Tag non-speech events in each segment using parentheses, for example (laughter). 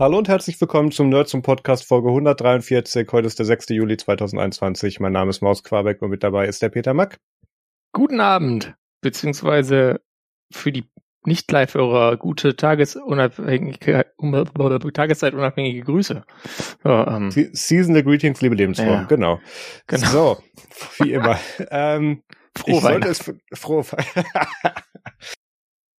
Hallo und herzlich willkommen zum Nerd zum Podcast Folge 143. Heute ist der 6. Juli 2021. Mein Name ist Maus Quabeck und mit dabei ist der Peter Mack. Guten Abend, beziehungsweise für die nicht-Live-Hörer gute tagesunabhängige, tageszeitunabhängige Grüße. So, ähm, Seasonal Greetings, liebe Lebensform, ja. genau. genau. So, wie immer. (laughs) ähm, Frohe Weihnachten. Frohe (laughs)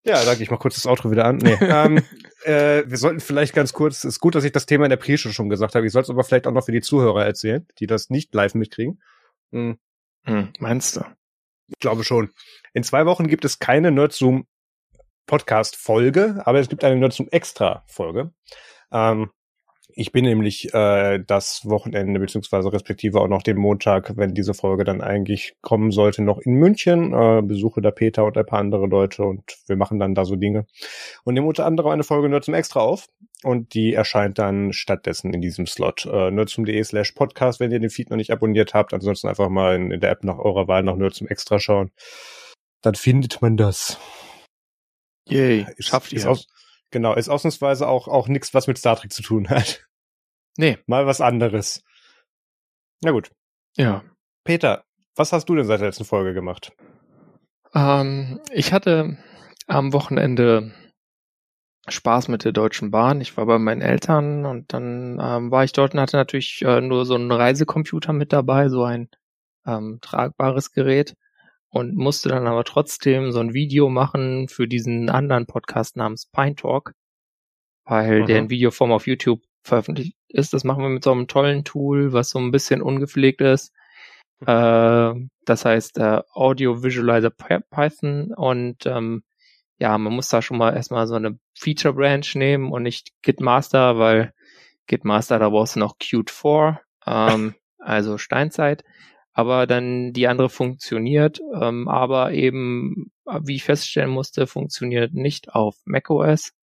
Ja, sag ich mal kurz das Outro wieder an. Nee. (laughs) ähm, äh, wir sollten vielleicht ganz kurz, ist gut, dass ich das Thema in der Pre-Show schon gesagt habe. Ich soll es aber vielleicht auch noch für die Zuhörer erzählen, die das nicht live mitkriegen. Hm. Hm, meinst du? Ich glaube schon. In zwei Wochen gibt es keine Nerdzoom Podcast-Folge, aber es gibt eine Nerdzoom Extra-Folge. Ähm, ich bin nämlich äh, das Wochenende beziehungsweise respektive auch noch den Montag, wenn diese Folge dann eigentlich kommen sollte, noch in München. Äh, besuche da Peter und ein paar andere Leute und wir machen dann da so Dinge. Und nehmen unter anderem eine Folge Nerdsum extra auf und die erscheint dann stattdessen in diesem Slot. Äh, nerdsum.de slash podcast, wenn ihr den Feed noch nicht abonniert habt. Ansonsten einfach mal in, in der App nach eurer Wahl nach Nerdsum extra schauen. Dann findet man das. Yay, schafft ihr. Ist Genau, ist ausnahmsweise auch, auch nichts, was mit Star Trek zu tun hat. Nee. Mal was anderes. Na gut. Ja. Peter, was hast du denn seit der letzten Folge gemacht? Ähm, ich hatte am Wochenende Spaß mit der Deutschen Bahn. Ich war bei meinen Eltern und dann ähm, war ich dort und hatte natürlich äh, nur so einen Reisecomputer mit dabei, so ein ähm, tragbares Gerät und musste dann aber trotzdem so ein Video machen für diesen anderen Podcast namens Pine Talk, weil mhm. der in Videoform auf YouTube veröffentlicht ist. Das machen wir mit so einem tollen Tool, was so ein bisschen ungepflegt ist. Äh, das heißt äh, Audio Visualizer Python und ähm, ja, man muss da schon mal erstmal so eine Feature Branch nehmen und nicht Git Master, weil Git Master, da brauchst du noch Qt 4, ähm, (laughs) also Steinzeit aber dann die andere funktioniert, ähm, aber eben, wie ich feststellen musste, funktioniert nicht auf macOS,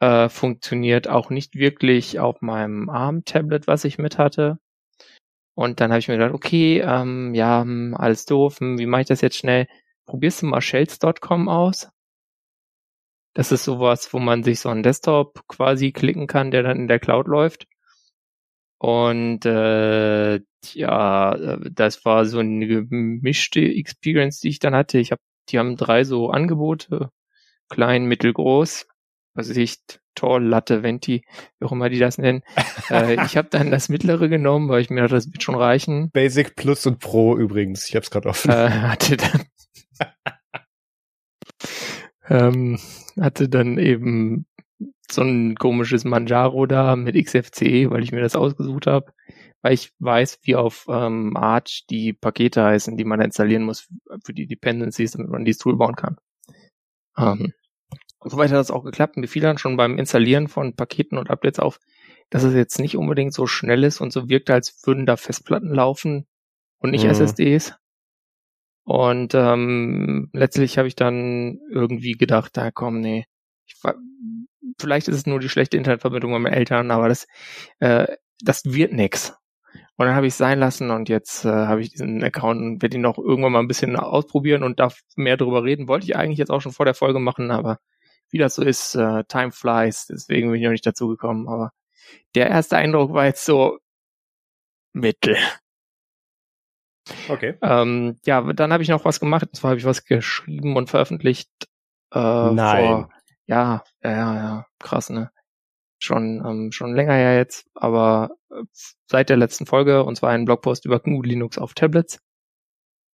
äh, funktioniert auch nicht wirklich auf meinem ARM-Tablet, was ich mit hatte. Und dann habe ich mir gedacht, okay, ähm, ja, hm, alles doof, hm, wie mache ich das jetzt schnell? Probierst du mal shells.com aus? Das ist sowas, wo man sich so einen Desktop quasi klicken kann, der dann in der Cloud läuft. Und äh, ja, äh, das war so eine gemischte Experience, die ich dann hatte. Ich habe, die haben drei so Angebote, klein, mittelgroß, was ich Tor, Latte, Venti, wie auch immer die das nennen. (laughs) äh, ich habe dann das mittlere genommen, weil ich mir dachte, das wird schon reichen. Basic Plus und Pro übrigens. Ich habe es gerade offen. Äh, hatte dann (laughs) ähm, hatte dann eben so ein komisches Manjaro da mit XFCE, weil ich mir das ausgesucht habe, weil ich weiß, wie auf ähm, Arch die Pakete heißen, die man installieren muss für die Dependencies, damit man dieses Tool bauen kann. Ähm, soweit hat das auch geklappt. Mir fiel dann schon beim Installieren von Paketen und Updates auf, dass es jetzt nicht unbedingt so schnell ist und so wirkt, als würden da Festplatten laufen und nicht mhm. SSDs. Und ähm, letztlich habe ich dann irgendwie gedacht, da komm, nee, ich vielleicht ist es nur die schlechte Internetverbindung mit meinen Eltern, aber das, äh, das wird nix. Und dann habe ich es sein lassen und jetzt äh, habe ich diesen Account und werde ihn noch irgendwann mal ein bisschen ausprobieren und darf mehr darüber reden. Wollte ich eigentlich jetzt auch schon vor der Folge machen, aber wie das so ist, äh, time flies, deswegen bin ich noch nicht dazu gekommen. Aber der erste Eindruck war jetzt so mittel. Okay. Ähm, ja, dann habe ich noch was gemacht. Und zwar habe ich was geschrieben und veröffentlicht. Äh, Nein. Vor, ja, ja, ja, ja, krass, ne? Schon, ähm, schon länger ja jetzt, aber äh, seit der letzten Folge, und zwar ein Blogpost über GNU Linux auf Tablets.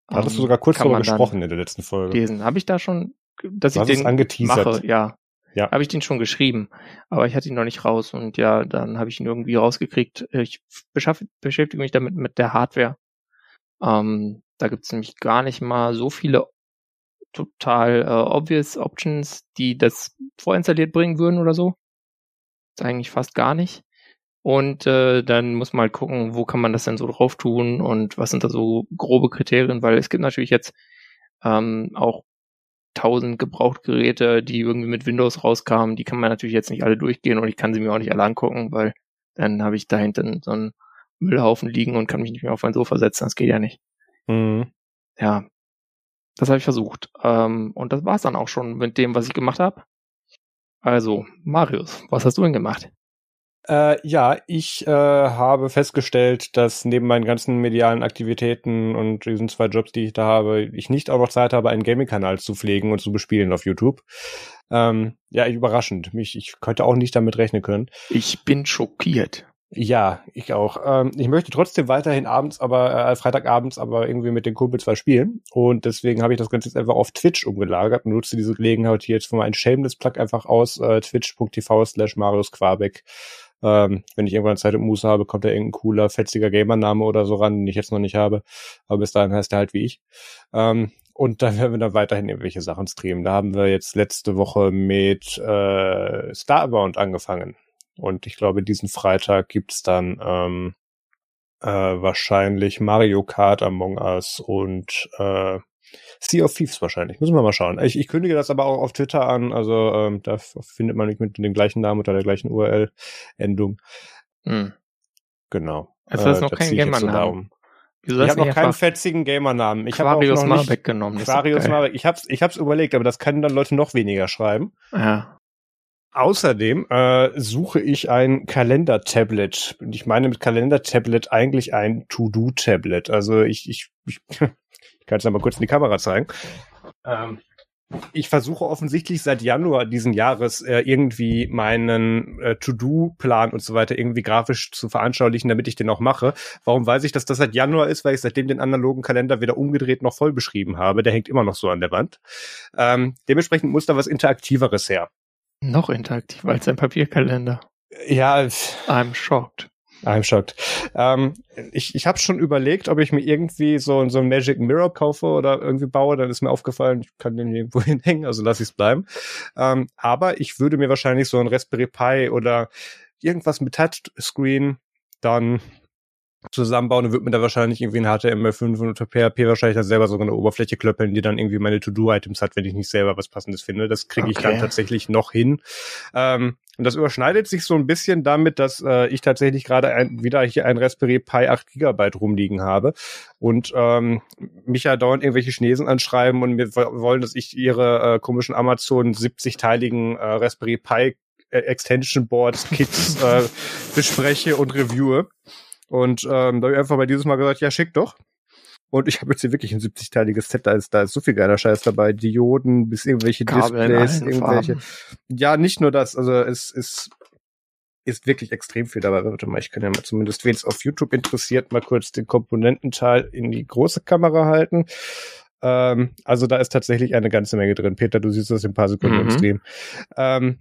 Da hattest du sogar kurz darüber gesprochen in der letzten Folge. Lesen. Habe ich da schon, dass du ich den angeteasert. mache, ja. Ja. Habe ich den schon geschrieben, aber ich hatte ihn noch nicht raus und ja, dann habe ich ihn irgendwie rausgekriegt. Ich beschäftige mich damit mit der Hardware. Ähm, da gibt's nämlich gar nicht mal so viele total äh, obvious Options, die das vorinstalliert bringen würden oder so. Ist eigentlich fast gar nicht. Und äh, dann muss man halt gucken, wo kann man das denn so drauf tun und was sind da so grobe Kriterien, weil es gibt natürlich jetzt ähm, auch tausend Gebrauchtgeräte, die irgendwie mit Windows rauskamen, die kann man natürlich jetzt nicht alle durchgehen und ich kann sie mir auch nicht alle angucken, weil dann habe ich da hinten so einen Müllhaufen liegen und kann mich nicht mehr auf mein Sofa setzen, das geht ja nicht. Mhm. Ja, das habe ich versucht. Ähm, und das war es dann auch schon mit dem, was ich gemacht habe. Also, Marius, was hast du denn gemacht? Äh, ja, ich äh, habe festgestellt, dass neben meinen ganzen medialen Aktivitäten und diesen zwei Jobs, die ich da habe, ich nicht auch noch Zeit habe, einen Gaming-Kanal zu pflegen und zu bespielen auf YouTube. Ähm, ja, überraschend. Mich, ich könnte auch nicht damit rechnen können. Ich bin schockiert. Ja, ich auch. Ähm, ich möchte trotzdem weiterhin abends, aber äh, Freitagabends, aber irgendwie mit den Kumpels was spielen. Und deswegen habe ich das Ganze jetzt einfach auf Twitch umgelagert und nutze diese Gelegenheit hier jetzt für meinen Shameless Plug einfach aus äh, twitch.tv slash Marius Quabeck. Ähm, wenn ich irgendwann Zeit und Muße habe, kommt da irgendein cooler, fetziger Gamername oder so ran, den ich jetzt noch nicht habe. Aber bis dahin heißt er halt wie ich. Ähm, und da werden wir dann weiterhin irgendwelche Sachen streamen. Da haben wir jetzt letzte Woche mit äh, Starbound angefangen. Und ich glaube, diesen Freitag gibt's dann ähm, äh, wahrscheinlich Mario Kart Among Us und äh, Sea of Thieves wahrscheinlich. Müssen wir mal schauen. Ich, ich kündige das aber auch auf Twitter an. Also ähm, da findet man mich mit dem gleichen Namen oder der gleichen URL-Endung. Hm. Genau. Also das ist äh, noch kein Gamer-Namen. Ich habe noch keinen fetzigen Gamer-Namen. Ich habe auch noch Marbeck genommen. Quarius Marbeck. Ich hab's, ich hab's überlegt, aber das können dann Leute noch weniger schreiben. Ja. Außerdem äh, suche ich ein Kalender-Tablet. Und ich meine mit Kalender-Tablet eigentlich ein To-Do-Tablet. Also ich, ich, ich, (laughs) ich kann es mal kurz in die Kamera zeigen. Ähm, ich versuche offensichtlich seit Januar diesen Jahres äh, irgendwie meinen äh, To-Do-Plan und so weiter irgendwie grafisch zu veranschaulichen, damit ich den auch mache. Warum weiß ich, dass das seit Januar ist? Weil ich seitdem den analogen Kalender weder umgedreht noch voll beschrieben habe. Der hängt immer noch so an der Wand. Ähm, dementsprechend muss da was Interaktiveres her. Noch interaktiver als ein Papierkalender. Ja. I'm shocked. I'm shocked. Ähm, ich ich habe schon überlegt, ob ich mir irgendwie so, so ein Magic Mirror kaufe oder irgendwie baue. Dann ist mir aufgefallen, ich kann den irgendwo (laughs) hinhängen, also lasse ich es bleiben. Ähm, aber ich würde mir wahrscheinlich so ein Raspberry Pi oder irgendwas mit Touchscreen dann zusammenbauen und würde mir da wahrscheinlich irgendwie ein HTML5 und PHP wahrscheinlich dann selber so eine Oberfläche klöppeln, die dann irgendwie meine To-Do-Items hat, wenn ich nicht selber was Passendes finde. Das kriege ich dann tatsächlich noch hin. Ähm, und das überschneidet sich so ein bisschen damit, dass äh, ich tatsächlich gerade ein, wieder hier ein Raspberry Pi 8 Gigabyte rumliegen habe und ähm, mich ja dauernd irgendwelche Chinesen anschreiben und mir wollen, dass ich ihre äh, komischen Amazon 70-teiligen äh, Raspberry Pi äh, Extension Board Kits äh, (laughs) bespreche und reviewe. Und ähm, da habe ich einfach mal dieses Mal gesagt, ja, schick doch. Und ich habe jetzt hier wirklich ein 70-teiliges Set, da ist, da ist so viel geiler Scheiß dabei. Dioden bis irgendwelche Kabel Displays, irgendwelche. Farben. Ja, nicht nur das, also es ist, ist wirklich extrem viel dabei. Warte mal, ich kann ja mal zumindest, wen es auf YouTube interessiert, mal kurz den Komponententeil in die große Kamera halten. Ähm, also da ist tatsächlich eine ganze Menge drin. Peter, du siehst das in ein paar Sekunden mhm. im Stream. Ähm,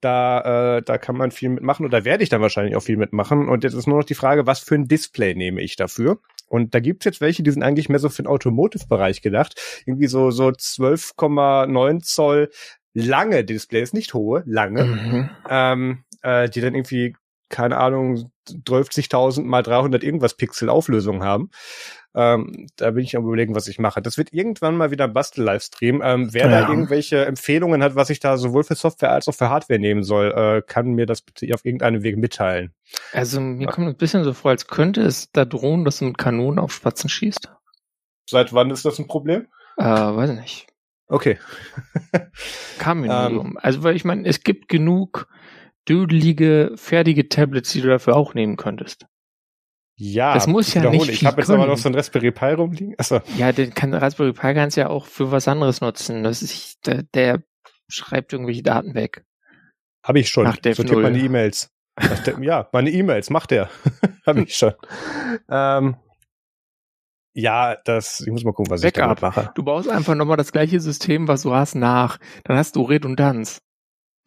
da, äh, da kann man viel mitmachen da werde ich dann wahrscheinlich auch viel mitmachen. Und jetzt ist nur noch die Frage, was für ein Display nehme ich dafür? Und da gibt's jetzt welche, die sind eigentlich mehr so für den Automotive-Bereich gedacht. Irgendwie so, so 12,9 Zoll lange Displays, nicht hohe, lange, mhm. ähm, äh, die dann irgendwie, keine Ahnung, 12.000 mal 300 irgendwas Pixel Auflösung haben. Ähm, da bin ich am überlegen, was ich mache. Das wird irgendwann mal wieder ein Bastel-Livestream. Ähm, wer ja. da irgendwelche Empfehlungen hat, was ich da sowohl für Software als auch für Hardware nehmen soll, äh, kann mir das bitte auf irgendeinem Weg mitteilen. Also mir kommt ein bisschen so vor, als könnte es da drohen, dass du mit Kanonen auf Spatzen schießt. Seit wann ist das ein Problem? Äh, weiß nicht. Okay. Kam mir nur um. Also, weil ich meine, es gibt genug düdelige, fertige Tablets, die du dafür auch nehmen könntest. Ja, das muss ja nicht Ich habe jetzt aber noch so ein Raspberry Pi rumliegen. Achso. Ja, den kann, Raspberry Pi kannst du ja auch für was anderes nutzen. Das ist, der, der schreibt irgendwelche Daten weg. Habe ich schon. Nach Sortiert meine E-Mails. ja, meine E-Mails macht er. (laughs) Habe ich schon. ähm, ja, das, ich muss mal gucken, was Backup. ich damit mache. Du baust einfach nochmal das gleiche System, was du hast, nach. Dann hast du Redundanz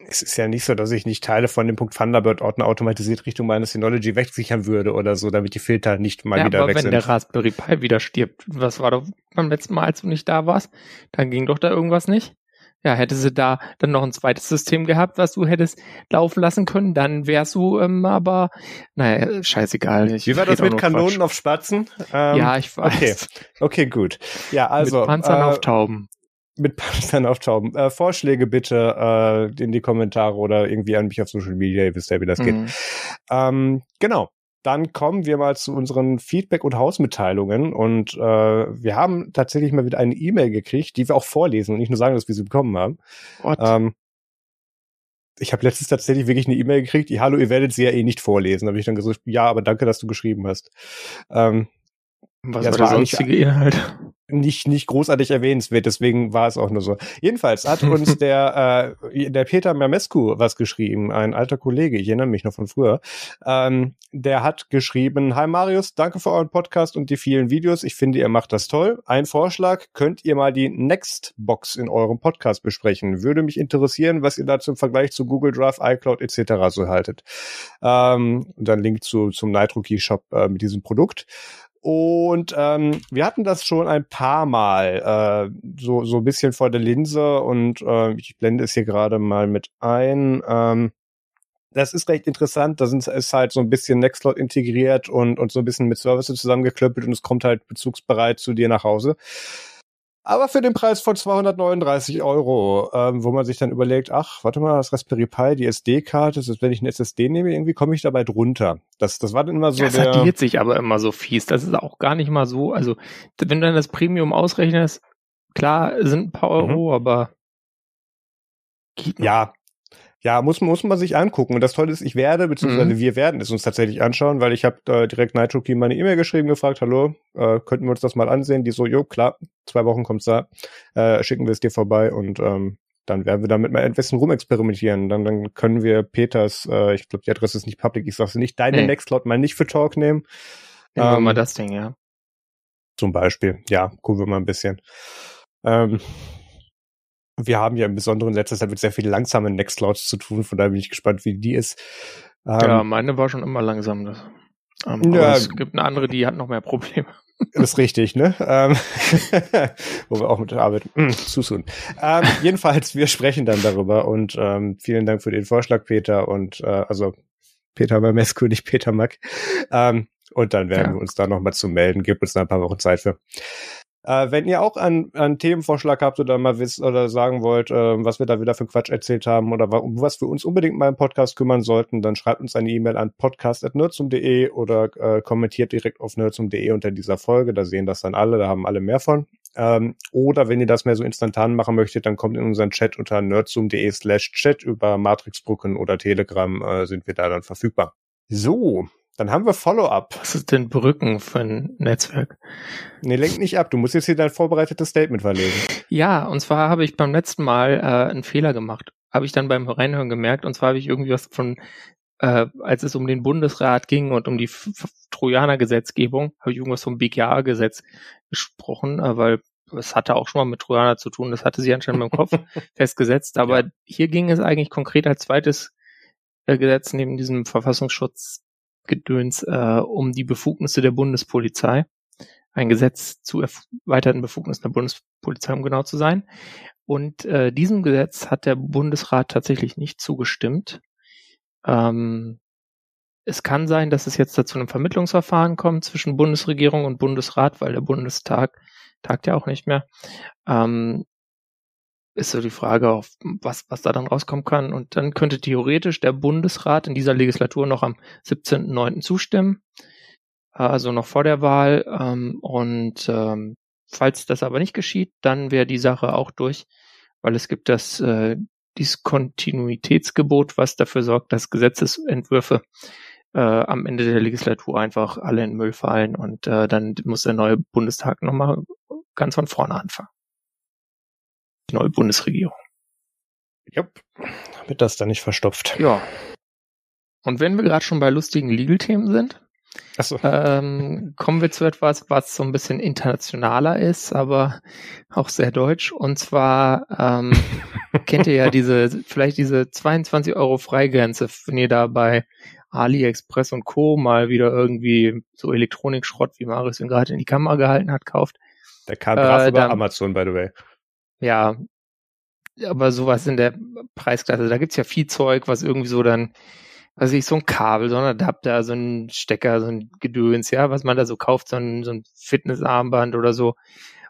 es ist ja nicht so, dass ich nicht Teile von dem Punkt Thunderbird-Ordner automatisiert Richtung meines Synology wegsichern würde oder so, damit die Filter nicht mal ja, wieder aber weg wenn sind. der Raspberry Pi wieder stirbt, was war doch beim letzten Mal, als du nicht da warst? Dann ging doch da irgendwas nicht? Ja, hätte sie da dann noch ein zweites System gehabt, was du hättest laufen lassen können, dann wärst du ähm, aber, naja, scheißegal. Ich Wie war das mit Kanonen Quatsch. auf Spatzen? Ähm, ja, ich weiß. Okay, okay gut. Ja, also. Mit Panzern äh, auf Tauben mit Panzern auftauben. Äh, Vorschläge bitte äh, in die Kommentare oder irgendwie an mich auf Social Media, ihr wisst ja, wie das mhm. geht. Ähm, genau. Dann kommen wir mal zu unseren Feedback- und Hausmitteilungen. Und äh, wir haben tatsächlich mal wieder eine E-Mail gekriegt, die wir auch vorlesen und nicht nur sagen, dass wir sie bekommen haben. Ähm, ich habe letztens tatsächlich wirklich eine E-Mail gekriegt, die Hallo, ihr werdet sie ja eh nicht vorlesen. Da habe ich dann gesagt, ja, aber danke, dass du geschrieben hast. Ähm, Was Ja, war der sonstige Inhalt? Nicht nicht großartig erwähnenswert, deswegen war es auch nur so. Jedenfalls hat uns (laughs) der äh, der Peter Mermescu was geschrieben, ein alter Kollege, ich erinnere mich noch von früher. Ähm, der hat geschrieben: Hi Marius, danke für euren Podcast und die vielen Videos. Ich finde, ihr macht das toll. Ein Vorschlag: Könnt ihr mal die Nextbox in eurem Podcast besprechen? Würde mich interessieren, was ihr dazu im Vergleich zu Google Drive, iCloud etc. so haltet. Ähm, und dann Link zu zum Nitrokey Shop äh, mit diesem Produkt. Und ähm, wir hatten das schon ein paar Mal, äh, so, so ein bisschen vor der Linse und äh, ich blende es hier gerade mal mit ein. Ähm, das ist recht interessant. Da sind, ist halt so ein bisschen Nextcloud integriert und, und so ein bisschen mit Services zusammengeklöppelt und es kommt halt bezugsbereit zu dir nach Hause. Aber für den Preis von 239 Euro, ähm, wo man sich dann überlegt, ach, warte mal, das Raspberry Pi, die SD-Karte, wenn ich eine SSD nehme, irgendwie komme ich dabei drunter. Das, das war dann immer so das der... addiert sich aber immer so fies. Das ist auch gar nicht mal so. Also, wenn du dann das Premium ausrechnest, klar sind ein paar Euro, aber geht noch. Ja, ja, muss, muss man sich angucken. Und das Tolle ist, ich werde, beziehungsweise Mhm. wir werden es uns tatsächlich anschauen, weil ich habe äh, direkt Nitro Key meine E-Mail geschrieben, gefragt, hallo, äh, könnten wir uns das mal ansehen? Die so, jo, klar, zwei Wochen kommt's da, äh, schicken wir es dir vorbei und ähm, dann werden wir damit mal ein bisschen rumexperimentieren. Dann, dann können wir Peters, äh, ich glaube, die Adresse ist nicht public, ich sag's nicht, deine Nee. Nextcloud mal nicht für Talk nehmen. Nehmen wir ähm, mal das Ding, ja. Zum Beispiel. Ja, gucken wir mal ein bisschen. Ähm, wir haben ja im Besonderen in letzter Zeit mit sehr vielen langsamen Nextclouds zu tun, von daher bin ich gespannt, wie die ist. Ähm, ja, meine war schon immer langsam. Das. Ähm, Ja. es gibt eine andere, die hat noch mehr Probleme. (laughs) Das ist richtig, ne? Ähm, (laughs) wo wir auch mit arbeiten. Mm, zu soon. Ähm, jedenfalls, wir sprechen dann darüber und ähm, vielen Dank für den Vorschlag, Peter. Und äh, also Peter Mamescu, nicht Peter Mack. Ähm, und dann werden Ja. wir uns da nochmal zu melden. Gebt uns da ein paar Wochen Zeit für. Äh, wenn ihr auch einen, einen Themenvorschlag habt oder mal wisst oder sagen wollt, äh, was wir da wieder für Quatsch erzählt haben oder um was wir uns unbedingt mal im Podcast kümmern sollten, dann schreibt uns eine E-Mail an podcast.nerdsum.de oder äh, kommentiert direkt auf nerdsum.de unter dieser Folge. Da sehen das dann alle, da haben alle mehr von. Ähm, oder wenn ihr das mehr so instantan machen möchtet, dann kommt in unseren Chat unter nerdsum.de slash chat über Matrixbrücken oder Telegram äh, sind wir da dann verfügbar. So, dann haben wir Follow-up. Was ist denn Brücken für ein Netzwerk? Nee, lenk nicht ab. Du musst jetzt hier dein vorbereitetes Statement verlesen. Ja, und zwar habe ich beim letzten Mal äh, einen Fehler gemacht. Habe ich dann beim Reinhören gemerkt. Und zwar habe ich irgendwie was von, äh, als es um den Bundesrat ging und um die Trojaner-Gesetzgebung, habe ich irgendwas vom BKA-Gesetz gesprochen, äh, weil es hatte auch schon mal mit Trojaner zu tun. Das hatte sie anscheinend im Kopf (laughs) festgesetzt. Aber hier ging es eigentlich konkret als zweites äh, Gesetz neben diesem Verfassungsschutzgedöns äh, um die Befugnisse der Bundespolizei ein Gesetz zu erweiterten Befugnissen der Bundespolizei, um genau zu sein. Und äh, diesem Gesetz hat der Bundesrat tatsächlich nicht zugestimmt. Ähm, es kann sein, dass es jetzt dazu einem Vermittlungsverfahren kommt zwischen Bundesregierung und Bundesrat, weil der Bundestag tagt ja auch nicht mehr. Ähm, ist so die Frage, auf was, was da dann rauskommen kann. Und dann könnte theoretisch der Bundesrat in dieser Legislatur noch am 17.09. zustimmen also noch vor der Wahl. Ähm, und ähm, falls das aber nicht geschieht, dann wäre die Sache auch durch, weil es gibt das äh, Diskontinuitätsgebot, was dafür sorgt, dass Gesetzesentwürfe äh, am Ende der Legislatur einfach alle in Müll fallen und äh, dann muss der neue Bundestag nochmal ganz von vorne anfangen. Neue Bundesregierung. Jupp. Damit das dann nicht verstopft. Ja. Und wenn wir gerade schon bei lustigen Legal-Themen sind, Achso. ähm, kommen wir zu etwas, was so ein bisschen internationaler ist, aber auch sehr deutsch. Und zwar ähm, (laughs) kennt ihr ja diese, vielleicht diese 22 Euro Freigrenze, wenn ihr da bei AliExpress und Co. mal wieder irgendwie so Elektronikschrott, wie Marius ihn gerade in die Kamera gehalten hat, kauft. Der kam brav Äh, über Amazon, by the way. Ja, aber sowas in der Preisklasse, da gibt's ja viel Zeug, was irgendwie so dann, weiß ich, so ein Kabel, so ein Adapter, so ein Stecker, so ein Gedöns, ja, was man da so kauft, so ein, so ein Fitnessarmband oder so.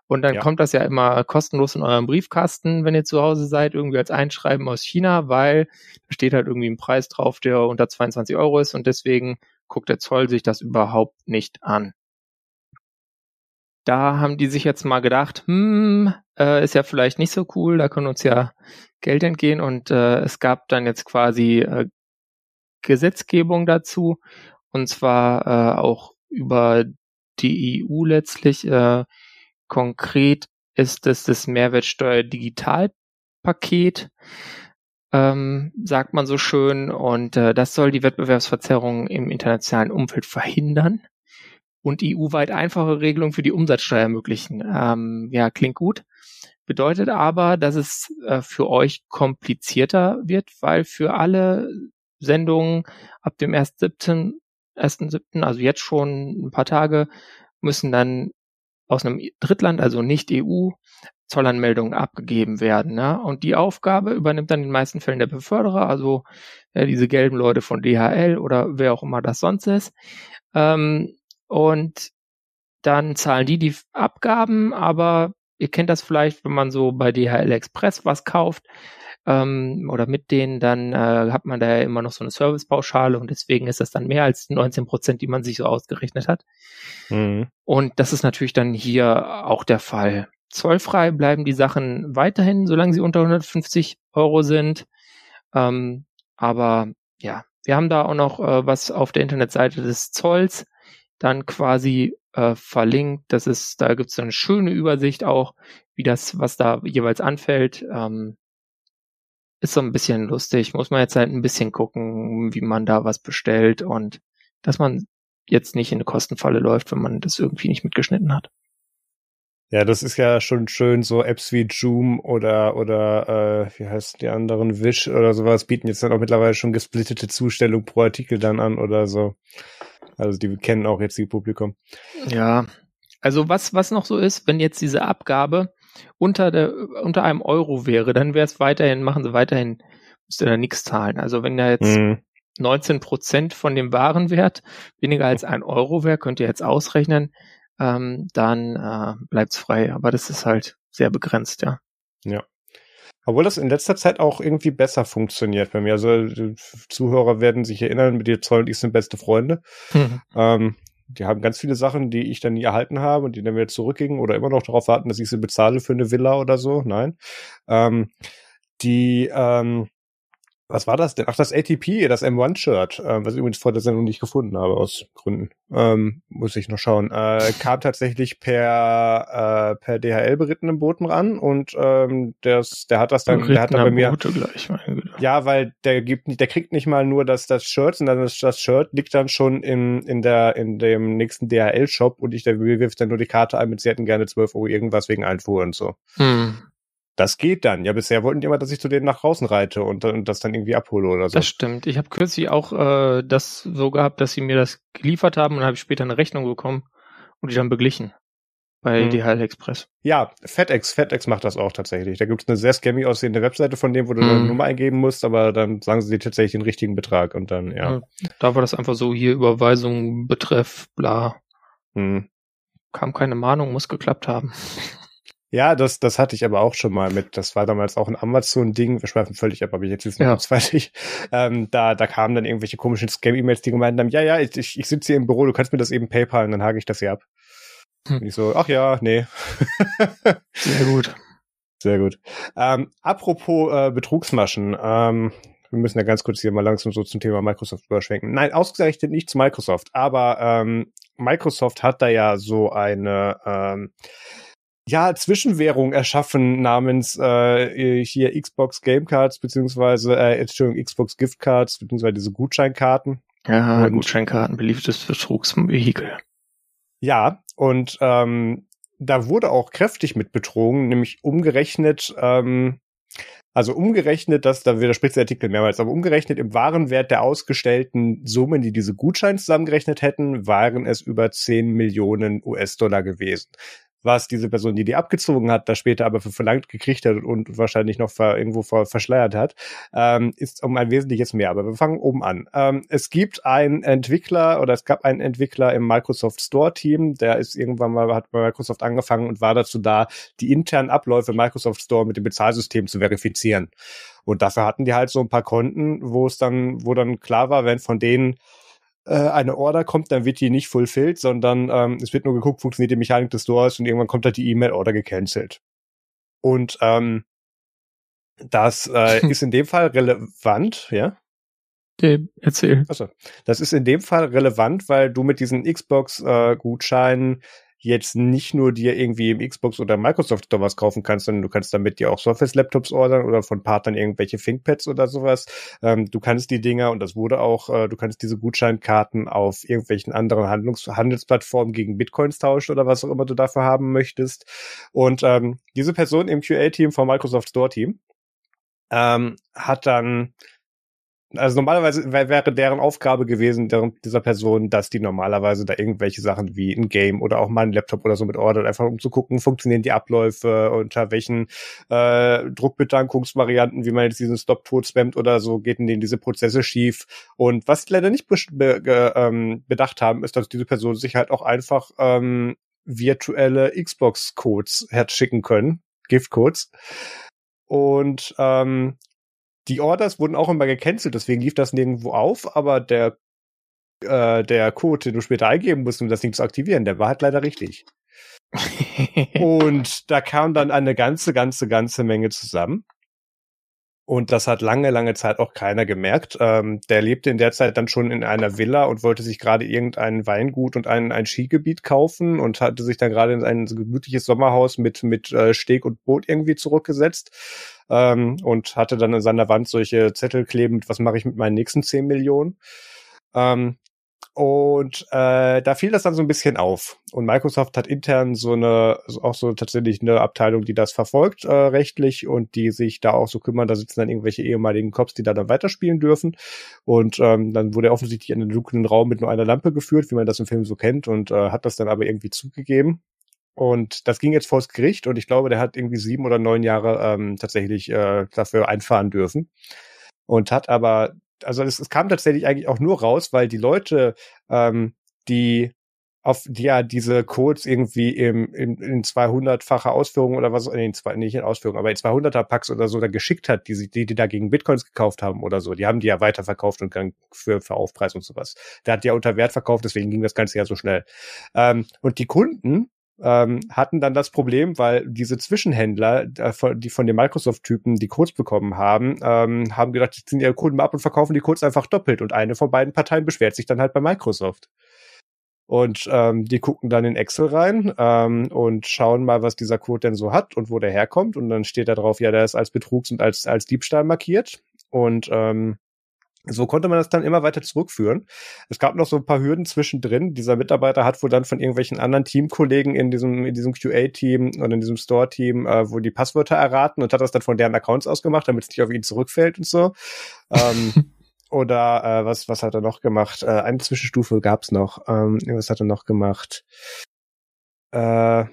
Und dann Ja. kommt das ja immer kostenlos in eurem Briefkasten, wenn ihr zu Hause seid, irgendwie als Einschreiben aus China, weil da steht halt irgendwie ein Preis drauf, der unter 22 Euro ist und deswegen guckt der Zoll sich das überhaupt nicht an. Da haben die sich jetzt mal gedacht, hm, äh, ist ja vielleicht nicht so cool, da können uns ja Geld entgehen. Und äh, es gab dann jetzt quasi äh, Gesetzgebung dazu. Und zwar äh, auch über die EU letztlich. Äh, konkret ist es das Mehrwertsteuer Digitalpaket, ähm, sagt man so schön, und äh, das soll die Wettbewerbsverzerrung im internationalen Umfeld verhindern und EU-weit einfache Regelungen für die Umsatzsteuer ermöglichen. Ähm, ja, klingt gut. Bedeutet aber, dass es äh, für euch komplizierter wird, weil für alle Sendungen ab dem 1.7., 1.7., also jetzt schon ein paar Tage, müssen dann aus einem Drittland, also nicht EU, Zollanmeldungen abgegeben werden. Ne? Und die Aufgabe übernimmt dann in den meisten Fällen der Beförderer, also ja, diese gelben Leute von DHL oder wer auch immer das sonst ist. Ähm, und dann zahlen die die Abgaben, aber ihr kennt das vielleicht, wenn man so bei DHL Express was kauft ähm, oder mit denen, dann äh, hat man da ja immer noch so eine Servicepauschale und deswegen ist das dann mehr als 19 Prozent, die man sich so ausgerechnet hat. Mhm. Und das ist natürlich dann hier auch der Fall. Zollfrei bleiben die Sachen weiterhin, solange sie unter 150 Euro sind. Ähm, aber ja, wir haben da auch noch äh, was auf der Internetseite des Zolls dann quasi äh, verlinkt. Das ist, da gibt es eine schöne Übersicht auch, wie das, was da jeweils anfällt. Ähm, ist so ein bisschen lustig. Muss man jetzt halt ein bisschen gucken, wie man da was bestellt und dass man jetzt nicht in eine Kostenfalle läuft, wenn man das irgendwie nicht mitgeschnitten hat. Ja, das ist ja schon schön, so Apps wie Joom oder oder äh, wie heißt die anderen, Wish oder sowas bieten jetzt dann auch mittlerweile schon gesplittete Zustellung pro Artikel dann an oder so. Also die kennen auch jetzt die Publikum. Ja, also was, was noch so ist, wenn jetzt diese Abgabe unter der, unter einem Euro wäre, dann wäre es weiterhin, machen sie weiterhin, müsst ihr da nichts zahlen. Also wenn da jetzt mhm. 19 Prozent von dem Warenwert weniger als ein Euro wäre, könnt ihr jetzt ausrechnen, ähm, dann äh, bleibt's frei. Aber das ist halt sehr begrenzt, ja. Ja. Obwohl das in letzter Zeit auch irgendwie besser funktioniert bei mir. Also Zuhörer werden sich erinnern, mit dir Zoll und ich sind beste Freunde. Mhm. Ähm, die haben ganz viele Sachen, die ich dann nie erhalten habe und die dann wieder zurückgingen oder immer noch darauf warten, dass ich sie bezahle für eine Villa oder so. Nein. Ähm, die ähm, was war das denn? Ach, das ATP, das M1-Shirt, äh, was ich übrigens vor der Sendung nicht gefunden habe, aus Gründen. Ähm, muss ich noch schauen. Äh, kam tatsächlich per, äh, per DHL berittenem Boten ran und ähm, das, der hat das dann, der hat dann bei mir. Gleich, ja, weil der gibt nicht, der kriegt nicht mal nur das, das Shirt, sondern das, das Shirt liegt dann schon in, in der, in dem nächsten DHL-Shop und ich, der wirft dann nur die Karte ein mit, sie hätten gerne 12 Euro irgendwas wegen Einfuhr und so. Hm. Das geht dann. Ja, bisher wollten die immer, dass ich zu denen nach draußen reite und, und das dann irgendwie abhole oder so. Das stimmt. Ich habe kürzlich auch äh, das so gehabt, dass sie mir das geliefert haben und habe ich später eine Rechnung bekommen und die dann beglichen bei hm. DHL Express. Ja, FedEx, FedEx macht das auch tatsächlich. Da gibt es eine sehr scammy aussehende Webseite von dem, wo du hm. eine Nummer eingeben musst, aber dann sagen sie dir tatsächlich den richtigen Betrag und dann, ja. ja da war das einfach so, hier Überweisung, Betreff, bla. Hm. Kam keine Mahnung, muss geklappt haben. Ja, das, das hatte ich aber auch schon mal mit. Das war damals auch ein Amazon-Ding. Wir schweifen völlig ab, aber jetzt ist ja. fertig. Ähm, da, da kamen dann irgendwelche komischen Scam-E-Mails, die gemeint haben, ja, ja, ich, ich, ich sitze hier im Büro, du kannst mir das eben PayPal und dann hake ich das hier ab. Hm. Und ich so, ach ja, nee. (laughs) Sehr gut. Sehr gut. Ähm, apropos äh, Betrugsmaschen, ähm, wir müssen ja ganz kurz hier mal langsam so zum Thema Microsoft überschwenken. Nein, ausgerechnet nicht zu Microsoft, aber ähm, Microsoft hat da ja so eine ähm, ja, Zwischenwährung erschaffen namens äh, hier Xbox Game Cards beziehungsweise äh, Entschuldigung, Xbox Gift Cards beziehungsweise diese Gutscheinkarten. Ja, und, Gutscheinkarten, beliebtes Betrugsvehikel. Ja, und ähm, da wurde auch kräftig mit betrogen, nämlich umgerechnet, ähm, also umgerechnet, dass da widerspricht der Artikel mehrmals, aber umgerechnet im Warenwert der ausgestellten Summen, die diese Gutscheine zusammengerechnet hätten, waren es über 10 Millionen US-Dollar gewesen was diese Person, die die abgezogen hat, da später aber für verlangt gekriegt hat und wahrscheinlich noch ver irgendwo ver verschleiert hat, ähm, ist um ein wesentliches mehr. Aber wir fangen oben an. Ähm, es gibt einen Entwickler oder es gab einen Entwickler im Microsoft Store Team, der ist irgendwann mal, hat bei Microsoft angefangen und war dazu da, die internen Abläufe Microsoft Store mit dem Bezahlsystem zu verifizieren. Und dafür hatten die halt so ein paar Konten, wo es dann, wo dann klar war, wenn von denen äh, eine Order kommt, dann wird die nicht fulfilled, sondern ähm, es wird nur geguckt, funktioniert die Mechanik des Stores und irgendwann kommt halt die E-Mail-Order gecancelt. Und ähm, das äh, (laughs) ist in dem Fall relevant, ja? Okay, erzähl. Also, das ist in dem Fall relevant, weil du mit diesen Xbox-Gutscheinen äh, jetzt nicht nur dir irgendwie im Xbox oder Microsoft Store was kaufen kannst, sondern du kannst damit dir auch Surface-Laptops ordern oder von Partnern irgendwelche ThinkPads oder sowas. Ähm, du kannst die Dinger, und das wurde auch, äh, du kannst diese Gutscheinkarten auf irgendwelchen anderen Handlungs Handelsplattformen gegen Bitcoins tauschen oder was auch immer du dafür haben möchtest. Und ähm, diese Person im QA-Team vom Microsoft Store-Team ähm, hat dann also normalerweise wäre deren Aufgabe gewesen, deren, dieser Person, dass die normalerweise da irgendwelche Sachen wie ein Game oder auch mal ein Laptop oder so mit ordert, einfach um zu gucken, funktionieren die Abläufe, unter welchen äh, Druckbetankungsvarianten, wie man jetzt diesen Stop-Tod spammt oder so, geht in denen diese Prozesse schief. Und was die leider nicht be be ähm, bedacht haben, ist, dass diese Person sich halt auch einfach ähm, virtuelle Xbox-Codes herschicken können, Gift-Codes. Und ähm, die Orders wurden auch immer gecancelt, deswegen lief das nirgendwo auf, aber der, äh, der Code, den du später eingeben musst, um das Ding zu aktivieren, der war halt leider richtig. (laughs) und da kam dann eine ganze, ganze, ganze Menge zusammen. Und das hat lange, lange Zeit auch keiner gemerkt. Ähm, der lebte in der Zeit dann schon in einer Villa und wollte sich gerade irgendein Weingut und ein, ein Skigebiet kaufen und hatte sich dann gerade in ein gemütliches Sommerhaus mit, mit äh, Steg und Boot irgendwie zurückgesetzt ähm, und hatte dann in seiner Wand solche Zettel klebend, was mache ich mit meinen nächsten 10 Millionen. Ähm, und äh, da fiel das dann so ein bisschen auf. Und Microsoft hat intern so eine, auch so tatsächlich eine Abteilung, die das verfolgt äh, rechtlich und die sich da auch so kümmern. Da sitzen dann irgendwelche ehemaligen Cops, die da dann weiterspielen dürfen. Und ähm, dann wurde er offensichtlich in einen dunklen Raum mit nur einer Lampe geführt, wie man das im Film so kennt, und äh, hat das dann aber irgendwie zugegeben. Und das ging jetzt vors Gericht und ich glaube, der hat irgendwie sieben oder neun Jahre ähm, tatsächlich äh, dafür einfahren dürfen. Und hat aber, also es, es kam tatsächlich eigentlich auch nur raus, weil die Leute, ähm, die auf die ja diese Codes irgendwie im, in, in 200-fache Ausführung oder was, nee, in zwei, nicht in Ausführung, aber in 200er Packs oder so da geschickt hat, die, die, die da gegen Bitcoins gekauft haben oder so, die haben die ja weiterverkauft und dann für, für Aufpreis und sowas. Der hat die ja unter Wert verkauft, deswegen ging das Ganze ja so schnell. Ähm, und die Kunden, ähm, hatten dann das Problem, weil diese Zwischenhändler, äh, die von den Microsoft-Typen die Codes bekommen haben, ähm, haben gedacht, die ziehen ihre Kunden ab und verkaufen die Codes einfach doppelt. Und eine von beiden Parteien beschwert sich dann halt bei Microsoft. Und ähm, die gucken dann in Excel rein ähm, und schauen mal, was dieser Code denn so hat und wo der herkommt. Und dann steht da drauf, ja, der ist als Betrugs- und als, als Diebstahl markiert. Und ähm, so konnte man das dann immer weiter zurückführen. Es gab noch so ein paar Hürden zwischendrin. Dieser Mitarbeiter hat wohl dann von irgendwelchen anderen Teamkollegen in diesem, in diesem QA-Team oder in diesem Store-Team äh, wohl die Passwörter erraten und hat das dann von deren Accounts ausgemacht, damit es nicht auf ihn zurückfällt und so. ähm, (laughs) oder äh, was, was hat er noch gemacht? Äh, eine Zwischenstufe gab's noch. Ähm, was hat er noch gemacht? Äh,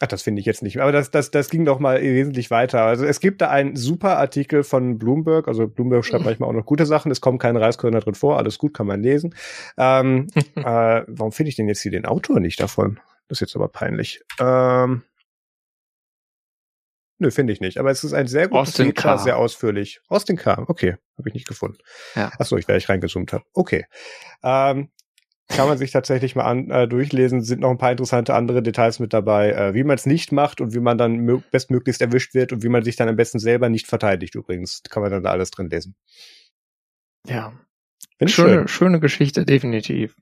Ach, das finde ich jetzt nicht. Aber das, das, das ging doch mal wesentlich weiter. Also es gibt da einen super Artikel von Bloomberg. Also Bloomberg schreibt manchmal auch noch gute Sachen. Es kommen keine Reiskörner drin vor. Alles gut, kann man lesen. Ähm, (laughs) äh, warum finde ich denn jetzt hier den Autor nicht davon? Das ist jetzt aber peinlich. Ähm, Nö, finde ich nicht. Aber es ist ein sehr gutes Feature, sehr ausführlich. Austin K. Okay, habe ich nicht gefunden. Ja. Achso, ich, weil ich reingezoomt habe. Okay. Ähm, kann man sich tatsächlich mal an, äh, durchlesen. Sind noch ein paar interessante andere Details mit dabei, äh, wie man es nicht macht und wie man dann bestmöglichst erwischt wird und wie man sich dann am besten selber nicht verteidigt. Übrigens kann man dann da alles drin lesen. Ja. Schöne, schön. schöne Geschichte, definitiv.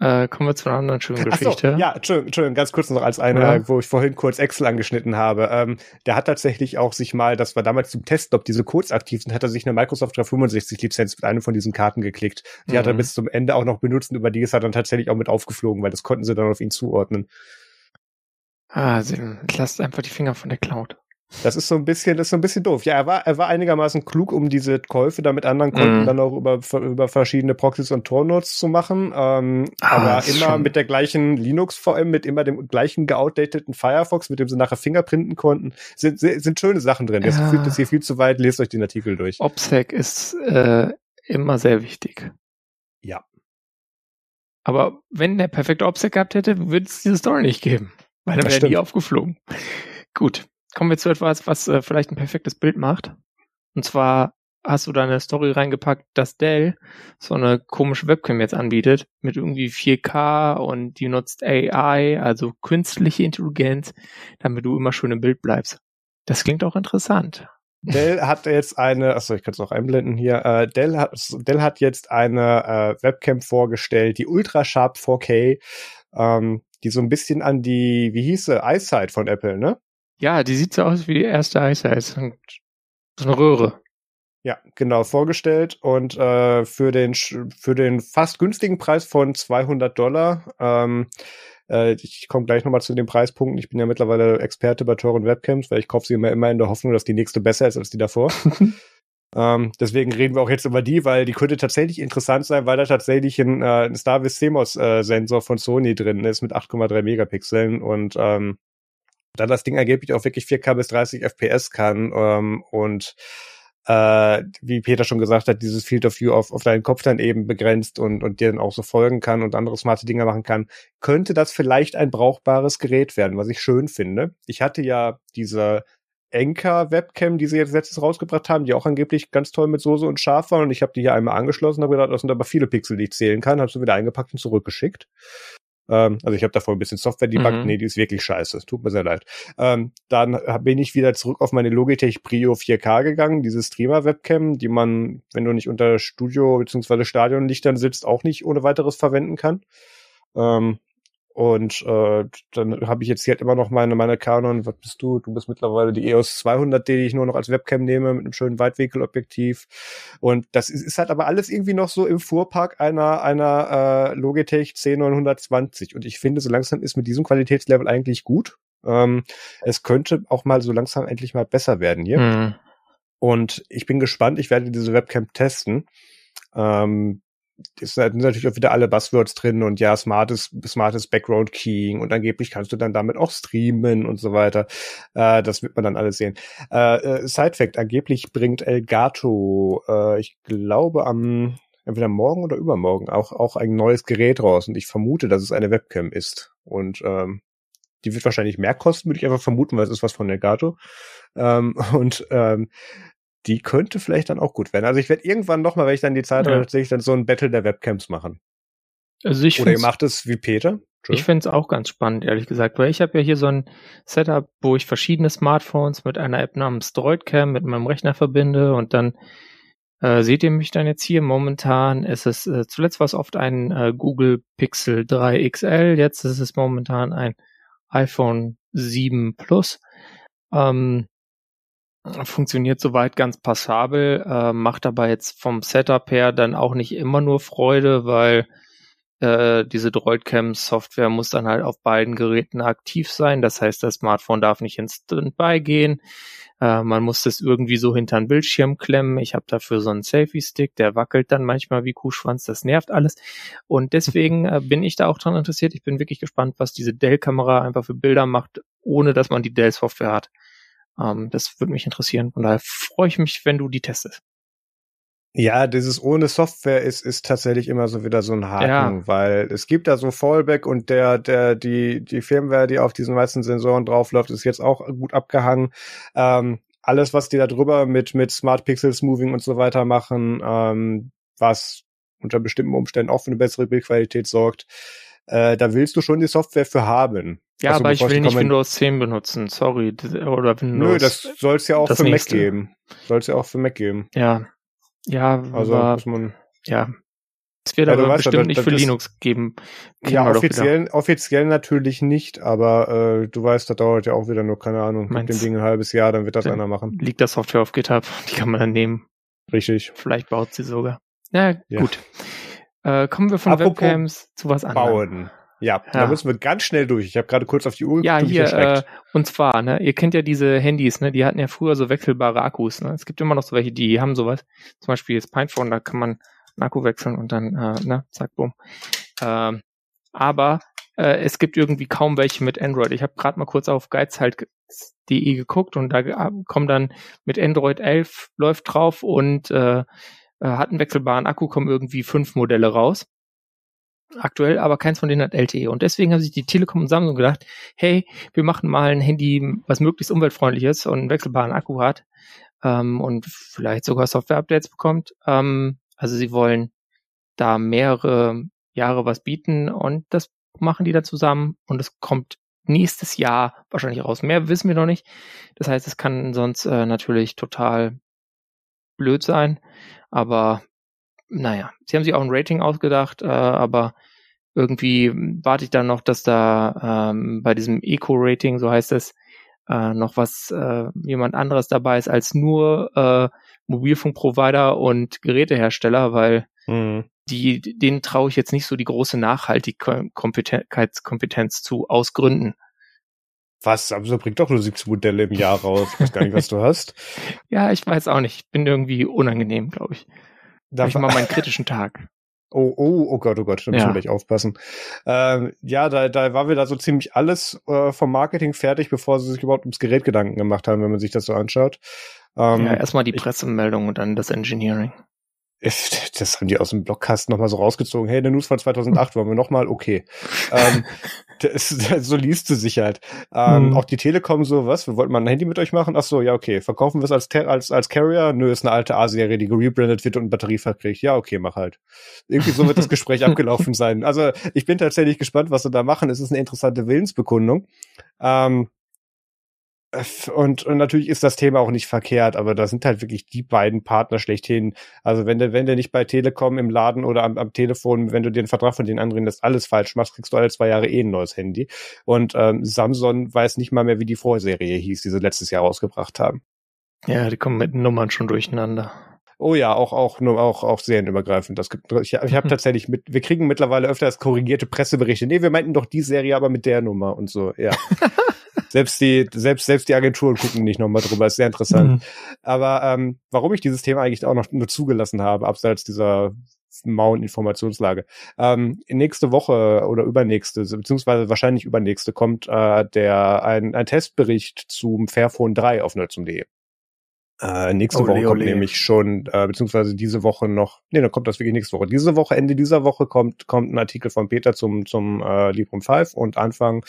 Äh, kommen wir zu einer anderen schönen Ach so, Geschichte. ja, Entschuldigung, Entschuldigung, ganz kurz noch als eine, Ja. wo ich vorhin kurz Excel angeschnitten habe. Ähm, der hat tatsächlich auch sich mal, das war damals zum Test, ob diese Codes aktiv sind, hat er sich eine Microsoft 365 Lizenz mit einer von diesen Karten geklickt. Die hat er Mhm. bis zum Ende auch noch benutzt und über die ist er dann tatsächlich auch mit aufgeflogen, weil das konnten sie dann auf ihn zuordnen. Ah, sie lasst einfach die Finger von der Cloud. Das ist so ein bisschen, das ist so ein bisschen doof. Ja, er war, er war einigermaßen klug, um diese Käufe da mit anderen Konten Mhm. dann auch über, über verschiedene Proxys und Tornodes zu machen. Ähm, Ah, aber das immer schon- mit der gleichen Linux-VM, mit immer dem gleichen geoutdateten Firefox, mit dem sie nachher Fingerprinten konnten. Sind, sind, schöne Sachen drin. Das Ja. führt jetzt hier viel zu weit. Lest euch den Artikel durch. OPSEC ist äh, immer sehr wichtig. Ja. Aber wenn der perfekte OPSEC gehabt hätte, würde es diese Story nicht geben. Weil dann Das wäre die aufgeflogen. Gut. Kommen wir zu etwas, was äh, vielleicht ein perfektes Bild macht. Und zwar hast du da eine Story reingepackt, dass Dell so eine komische Webcam jetzt anbietet mit irgendwie 4K und die nutzt AI, also künstliche Intelligenz, damit du immer schön im Bild bleibst. Das klingt auch interessant. Dell (laughs) hat jetzt eine, achso, ich kann es auch einblenden hier. Äh, Dell, hat, Dell hat jetzt eine äh, Webcam vorgestellt, die Ultra Sharp 4K, ähm, die so ein bisschen an die, wie hieße, Eyesight von Apple, ne? Ja, die sieht so aus wie die erste Eyesight. So eine Röhre. Ja, genau, vorgestellt und äh, für den für den fast günstigen Preis von 200 Dollar. Ähm, äh, ich komme gleich nochmal zu den Preispunkten. Ich bin ja mittlerweile Experte bei teuren Webcams, weil ich kaufe sie immer, immer in der Hoffnung, dass die nächste besser ist als die davor. (laughs) ähm, deswegen reden wir auch jetzt über die, weil die könnte tatsächlich interessant sein, weil da tatsächlich ein, äh, ein Starvis CMOS äh, Sensor von Sony drin ist mit 8,3 Megapixeln und ähm, dann das Ding angeblich auch wirklich 4K bis 30 FPS kann ähm, und äh, wie Peter schon gesagt hat, dieses Field of View auf, auf deinen Kopf dann eben begrenzt und, und dir dann auch so folgen kann und andere smarte Dinge machen kann, könnte das vielleicht ein brauchbares Gerät werden, was ich schön finde. Ich hatte ja diese Enker Webcam, die sie jetzt letztes rausgebracht haben, die auch angeblich ganz toll mit Soße und scharf waren und ich habe die hier einmal angeschlossen, habe gedacht, das sind aber viele Pixel, die ich zählen kann, habe sie wieder eingepackt und zurückgeschickt. Ähm, also ich habe davor ein bisschen Software debuggt. Mhm. Nee, die ist wirklich scheiße. Tut mir sehr leid. Ähm, dann bin ich wieder zurück auf meine Logitech Brio 4K gegangen, diese Streamer-Webcam, die man, wenn du nicht unter Studio- bzw. Stadionlichtern sitzt, auch nicht ohne weiteres verwenden kann. Ähm, und äh, dann habe ich jetzt hier halt immer noch meine, meine Canon, was bist du? Du bist mittlerweile die EOS 200, die ich nur noch als Webcam nehme mit einem schönen Weitwinkelobjektiv. Und das ist, ist halt aber alles irgendwie noch so im Fuhrpark einer, einer äh, Logitech C920. Und ich finde, so langsam ist mit diesem Qualitätslevel eigentlich gut. Ähm, es könnte auch mal so langsam endlich mal besser werden hier. Mhm. Und ich bin gespannt, ich werde diese Webcam testen. Ähm, sind natürlich auch wieder alle Buzzwords drin und ja, smartes, smartes Background Keying und angeblich kannst du dann damit auch streamen und so weiter. Äh, das wird man dann alles sehen. Äh, äh, Side Fact, angeblich bringt Elgato, äh, ich glaube am entweder morgen oder übermorgen auch, auch ein neues Gerät raus und ich vermute, dass es eine Webcam ist. Und ähm, die wird wahrscheinlich mehr kosten, würde ich einfach vermuten, weil es ist was von Elgato. Ähm, (laughs) und ähm, die könnte vielleicht dann auch gut werden. Also ich werde irgendwann nochmal, wenn ich dann die Zeit ja. habe, tatsächlich dann so ein Battle der Webcams machen. Also ich Oder ihr macht es wie Peter? Ich finde es auch ganz spannend, ehrlich gesagt, weil ich habe ja hier so ein Setup, wo ich verschiedene Smartphones mit einer App namens Droidcam mit meinem Rechner verbinde und dann äh, seht ihr mich dann jetzt hier. Momentan ist es, äh, zuletzt war es oft ein äh, Google Pixel 3 XL, jetzt ist es momentan ein iPhone 7 Plus. Ähm, funktioniert soweit ganz passabel, äh, macht aber jetzt vom Setup her dann auch nicht immer nur Freude, weil äh, diese Droidcam-Software muss dann halt auf beiden Geräten aktiv sein. Das heißt, das Smartphone darf nicht ins Standby gehen. Äh, man muss das irgendwie so hinter den Bildschirm klemmen. Ich habe dafür so einen Selfie-Stick, der wackelt dann manchmal wie Kuhschwanz. Das nervt alles. Und (laughs) deswegen äh, bin ich da auch dran interessiert. Ich bin wirklich gespannt, was diese Dell-Kamera einfach für Bilder macht, ohne dass man die Dell-Software hat. Ähm, das würde mich interessieren. Von daher freue ich mich, wenn du die testest. Ja, dieses ohne Software ist, ist tatsächlich immer so wieder so ein Haken, ja. weil es gibt da so Fallback und der, der, die, die Firmware, die auf diesen meisten Sensoren draufläuft, ist jetzt auch gut abgehangen. Ähm, alles, was die da drüber mit, mit Smart Pixels Moving und so weiter machen, ähm, was unter bestimmten Umständen auch für eine bessere Bildqualität sorgt, äh, da willst du schon die Software für haben. Ja, also, aber ich will nicht Windows 10 benutzen, sorry. Oder Windows. Nö, das soll es ja auch für nächste. Mac geben. Soll es ja auch für Mac geben. Ja. Ja, also aber, muss man. Ja. Es wird ja, aber bestimmt ja, das, nicht für Linux geben. Ja, offiziell, offiziell natürlich nicht, aber äh, du weißt, das dauert ja auch wieder nur, keine Ahnung, mit dem Ding ein halbes Jahr, dann wird das einer machen. Liegt das Software auf GitHub, (laughs) die kann man dann nehmen. Richtig. Vielleicht baut sie sogar. Ja, ja. gut. Äh, kommen wir von Apropos Webcams zu was anderem. Bauen. Ja, ja, da müssen wir ganz schnell durch. Ich habe gerade kurz auf die Uhr Ja, hier, äh, und zwar, ne, ihr kennt ja diese Handys, ne, die hatten ja früher so wechselbare Akkus, ne. Es gibt immer noch so welche, die haben sowas. Zum Beispiel das Pinephone, da kann man einen Akku wechseln und dann, äh, ne, zack, bumm. Ähm, aber äh, es gibt irgendwie kaum welche mit Android. Ich habe gerade mal kurz auf geizhalt.de geguckt und da kommt dann mit Android 11 läuft drauf und äh, äh, hat einen wechselbaren Akku, kommen irgendwie fünf Modelle raus aktuell, aber keins von denen hat LTE. Und deswegen haben sich die Telekom und Samsung gedacht, hey, wir machen mal ein Handy, was möglichst umweltfreundlich ist und einen wechselbaren Akku hat. ähm, und vielleicht sogar Software-Updates bekommt. Ähm, also sie wollen da mehrere Jahre was bieten und das machen die da zusammen und es kommt nächstes Jahr wahrscheinlich raus. Mehr wissen wir noch nicht. Das heißt, es kann sonst äh, natürlich total blöd sein, aber naja, sie haben sich auch ein Rating ausgedacht, äh, aber irgendwie warte ich dann noch, dass da ähm, bei diesem Eco-Rating, so heißt es, äh, noch was äh, jemand anderes dabei ist als nur äh, Mobilfunkprovider und Gerätehersteller, weil mhm. die, denen traue ich jetzt nicht so die große Nachhaltigkeitskompetenz zu aus Gründen. Was? Aber so bringt doch nur 70 Modelle im Jahr raus. Ich weiß gar nicht, was du hast. (laughs) ja, ich weiß auch nicht. Ich bin irgendwie unangenehm, glaube ich. Da ich mal meinen kritischen Tag. Oh, oh, oh Gott, oh Gott, da müssen ja. wir gleich aufpassen. Ähm, ja, da, da war wieder so ziemlich alles äh, vom Marketing fertig, bevor sie sich überhaupt ums Gerät Gedanken gemacht haben, wenn man sich das so anschaut. Ähm, ja, erstmal die Pressemeldung und dann das Engineering. Das haben die aus dem Blockkasten nochmal so rausgezogen. Hey, der News von 2008 wollen wir nochmal? Okay. ähm, (laughs) das, das, so liest sie sich halt. Ähm, mhm. Auch die Telekom so, was? Wir wollten mal ein Handy mit euch machen? Ach so, ja, okay. Verkaufen wir es als, als, als Carrier? Nö, ist eine alte A-Serie, die gerebrandet wird und ein Batteriefach kriegt. Ja, okay, mach halt. Irgendwie so wird das Gespräch (laughs) abgelaufen sein. Also, ich bin tatsächlich gespannt, was sie da machen. Es ist eine interessante Willensbekundung. Ähm, und, und natürlich ist das Thema auch nicht verkehrt, aber da sind halt wirklich die beiden Partner schlechthin. Also wenn du, wenn du nicht bei Telekom im Laden oder am, am Telefon, wenn du den Vertrag von den anderen das alles falsch machst, kriegst du alle zwei Jahre eh ein neues Handy. Und ähm, Samsung weiß nicht mal mehr, wie die Vorserie hieß, die sie letztes Jahr rausgebracht haben. Ja, die kommen mit Nummern schon durcheinander. Oh ja, auch auch nur auch auch serienübergreifend. Das gibt ich, ich habe tatsächlich mit wir kriegen mittlerweile öfters korrigierte Presseberichte. Nee, wir meinten doch die Serie aber mit der Nummer und so. Ja. (laughs) selbst die, selbst, selbst die Agenturen gucken nicht nochmal drüber, ist sehr interessant. Mhm. Aber ähm, warum ich dieses Thema eigentlich auch noch nur zugelassen habe, abseits dieser mauen Informationslage. Ähm, nächste Woche oder übernächste, beziehungsweise wahrscheinlich übernächste, kommt äh, der ein, ein Testbericht zum Fairphone 3 auf nerdsum.de. Äh, nächste ole, Woche kommt ole. nämlich schon, äh, beziehungsweise diese Woche noch, nee, dann kommt das wirklich nächste Woche. Diese Woche, Ende dieser Woche kommt, kommt ein Artikel von Peter zum, zum äh, Librem 5 und Anfang,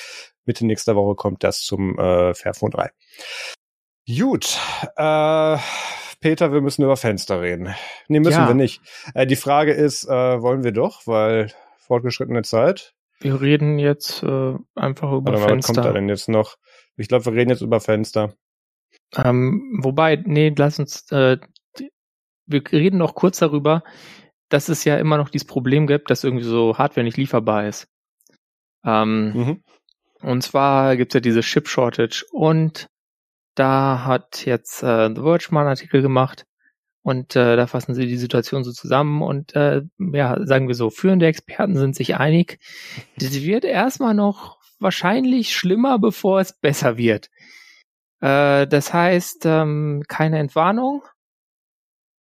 Mitte nächster Woche kommt das zum äh, Fairphone 3. Gut, äh, Peter, wir müssen über Fenster reden. Nee, müssen ja. wir nicht. Äh, die Frage ist, äh, wollen wir doch, weil fortgeschrittene Zeit. Wir reden jetzt äh, einfach über Warte mal, Fenster. Was kommt da denn jetzt noch? Ich glaube, wir reden jetzt über Fenster. Ähm, wobei, nee, lass uns, äh, wir reden noch kurz darüber, dass es ja immer noch dieses Problem gibt, dass irgendwie so Hardware nicht lieferbar ist. Ähm, mhm. Und zwar gibt's ja diese Chip Shortage und da hat jetzt äh, The Verge mal einen Artikel gemacht und äh, da fassen sie die Situation so zusammen und äh, ja, sagen wir so, führende Experten sind sich einig, (laughs) das wird erstmal noch wahrscheinlich schlimmer, bevor es besser wird. Äh, das heißt, ähm, keine Entwarnung.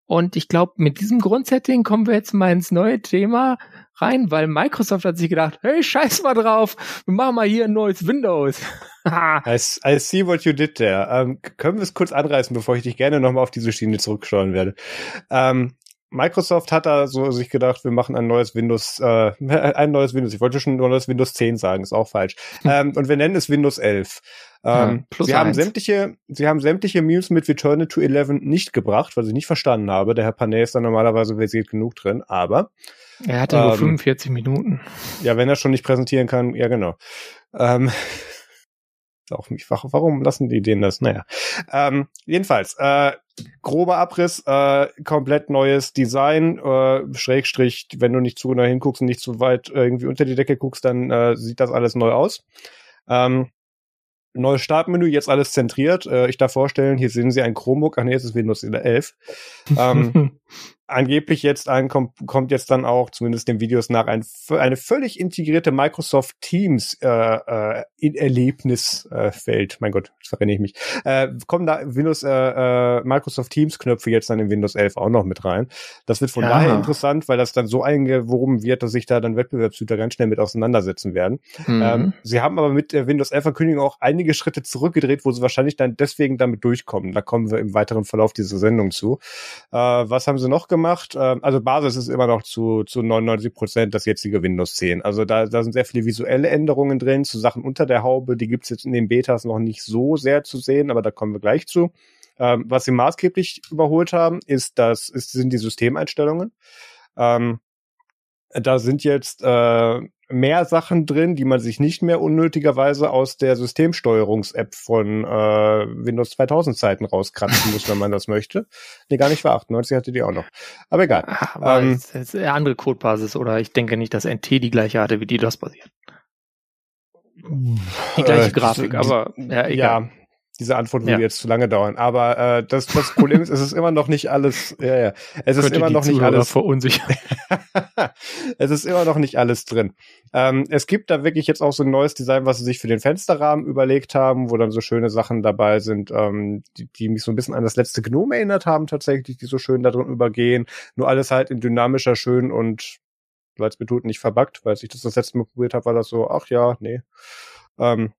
Und ich glaube, mit diesem Grundsetting kommen wir jetzt mal ins neue Thema rein, weil Microsoft hat sich gedacht, hey, scheiß mal drauf, wir machen mal hier ein neues Windows. (laughs) I, I see what you did there. Ähm, können wir es kurz anreißen, bevor ich dich gerne nochmal auf diese Schiene zurücksteuern werde. Ähm, Microsoft hat da so sich gedacht, wir machen ein neues Windows, äh, (laughs) ein neues Windows. Ich wollte schon ein neues Windows 10 sagen, ist auch falsch. ähm, und wir nennen es Windows 11. Ähm, ja, sie haben sämtliche, sie haben sämtliche Memes mit Return to 11 nicht gebracht, was ich nicht verstanden habe. Der Herr Panay ist da normalerweise versiert genug drin, aber er hatte ähm, nur 45 Minuten. Ja, wenn er schon nicht präsentieren kann, ja genau. Ähm, auch mich, warum lassen die denen das? Naja. Ähm, jedenfalls, äh, grober Abriss, äh, komplett neues Design, äh, Schrägstrich, wenn du nicht zu nah hinguckst und nicht zu weit irgendwie unter die Decke guckst, dann äh, sieht das alles neu aus. Ähm, neues Startmenü, jetzt alles zentriert. Äh, ich darf vorstellen, hier sehen Sie ein Chromebook, ach nee, es ist Windows 11. ähm, (laughs) angeblich jetzt ein, kommt, kommt jetzt dann auch, zumindest den Videos nach, ein, eine völlig integrierte Microsoft Teams äh, äh, in Erlebnisfeld. Äh, mein Gott, jetzt verrenne ich mich. Äh, kommen da Windows äh, äh, Microsoft Teams Knöpfe jetzt dann in Windows 11 auch noch mit rein. Das wird von ja. daher interessant, weil das dann so eingewoben wird, dass sich da dann Wettbewerbshüter ganz schnell mit auseinandersetzen werden. Mhm. Ähm, sie haben aber mit der Windows 11 Ankündigung auch einige Schritte zurückgedreht, wo sie wahrscheinlich dann deswegen damit durchkommen. Da kommen wir im weiteren Verlauf dieser Sendung zu. Äh, was haben sie noch gemacht? Gemacht. Ähm, also Basis ist immer noch zu, zu 99 Prozent das jetzige Windows 10. Also da, da sind sehr viele visuelle Änderungen drin zu Sachen unter der Haube. Die gibt's jetzt in den Betas noch nicht so sehr zu sehen, aber da kommen wir gleich zu. Ähm, was sie maßgeblich überholt haben, ist das, ist, sind die Systemeinstellungen. Ähm, da sind jetzt äh, mehr Sachen drin, die man sich nicht mehr unnötigerweise aus der Systemsteuerungs-App von äh, Windows 2000 Zeiten rauskratzen muss, wenn man das möchte. Nee, gar nicht wahr. 98 hatte die auch noch. Aber egal. Ah, aber ähm, es ist eine andere Codebasis oder ich denke nicht, dass NT die gleiche hatte, wie die das basiert. Die gleiche äh, Grafik, aber ja, egal. Ja, diese Antwort würde ja. jetzt zu lange dauern. Aber äh, das, das Problem ist, es ist immer noch nicht alles. Ja, ja. Es ist immer noch nicht alles verunsichert. (laughs) es ist immer noch nicht alles drin. Ähm, es gibt da wirklich jetzt auch so ein neues Design, was sie sich für den Fensterrahmen überlegt haben, wo dann so schöne Sachen dabei sind, ähm, die, die mich so ein bisschen an das letzte Gnome erinnert haben, tatsächlich, die so schön da drin übergehen. Nur alles halt in dynamischer, schön und weil es betont nicht verbuggt, weil ich das das letzte Mal probiert habe, war das so, ach ja, nee. Ähm,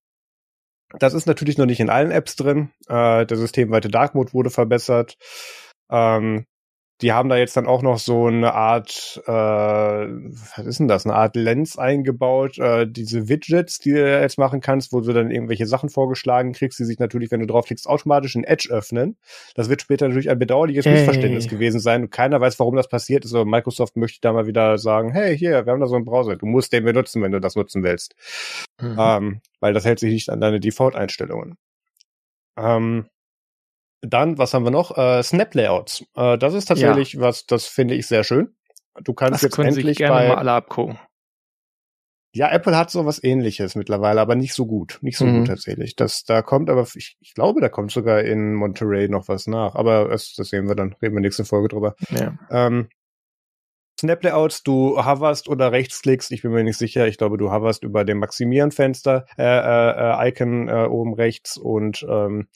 das ist natürlich noch nicht in allen Apps drin. Äh, der systemweite Dark Mode wurde verbessert. Ähm, die haben da jetzt dann auch noch so eine Art, äh, was ist denn das, eine Art Lens eingebaut, äh, diese Widgets, die du jetzt machen kannst, wo du dann irgendwelche Sachen vorgeschlagen kriegst, die sich natürlich, wenn du draufklickst, automatisch in Edge öffnen. Das wird später natürlich ein bedauerliches hey. Missverständnis gewesen sein und keiner weiß, warum das passiert ist, aber Microsoft möchte da mal wieder sagen, hey, hier, wir haben da so einen Browser, du musst den benutzen, wenn du das nutzen willst. Mhm. Ähm, weil das hält sich nicht an deine Default-Einstellungen. Ähm, dann, was haben wir noch? Äh, Snap Layouts. Äh, das ist tatsächlich ja. was, das finde ich sehr schön. Du kannst das jetzt endlich sich gerne bei, mal alle abgucken. Ja, Apple hat so was ähnliches mittlerweile, aber nicht so gut. Nicht so mhm. gut tatsächlich. Das, da kommt aber, ich, ich glaube, da kommt sogar in Monterey noch was nach. Aber das, das sehen wir dann, reden wir nächste Folge drüber. Ja. Ähm, Snap-Layouts, du hoverst oder rechtsklickst, ich bin mir nicht sicher, ich glaube, du hoverst über dem Maximieren-Fenster, äh, äh, Icon äh, oben rechts und ähm,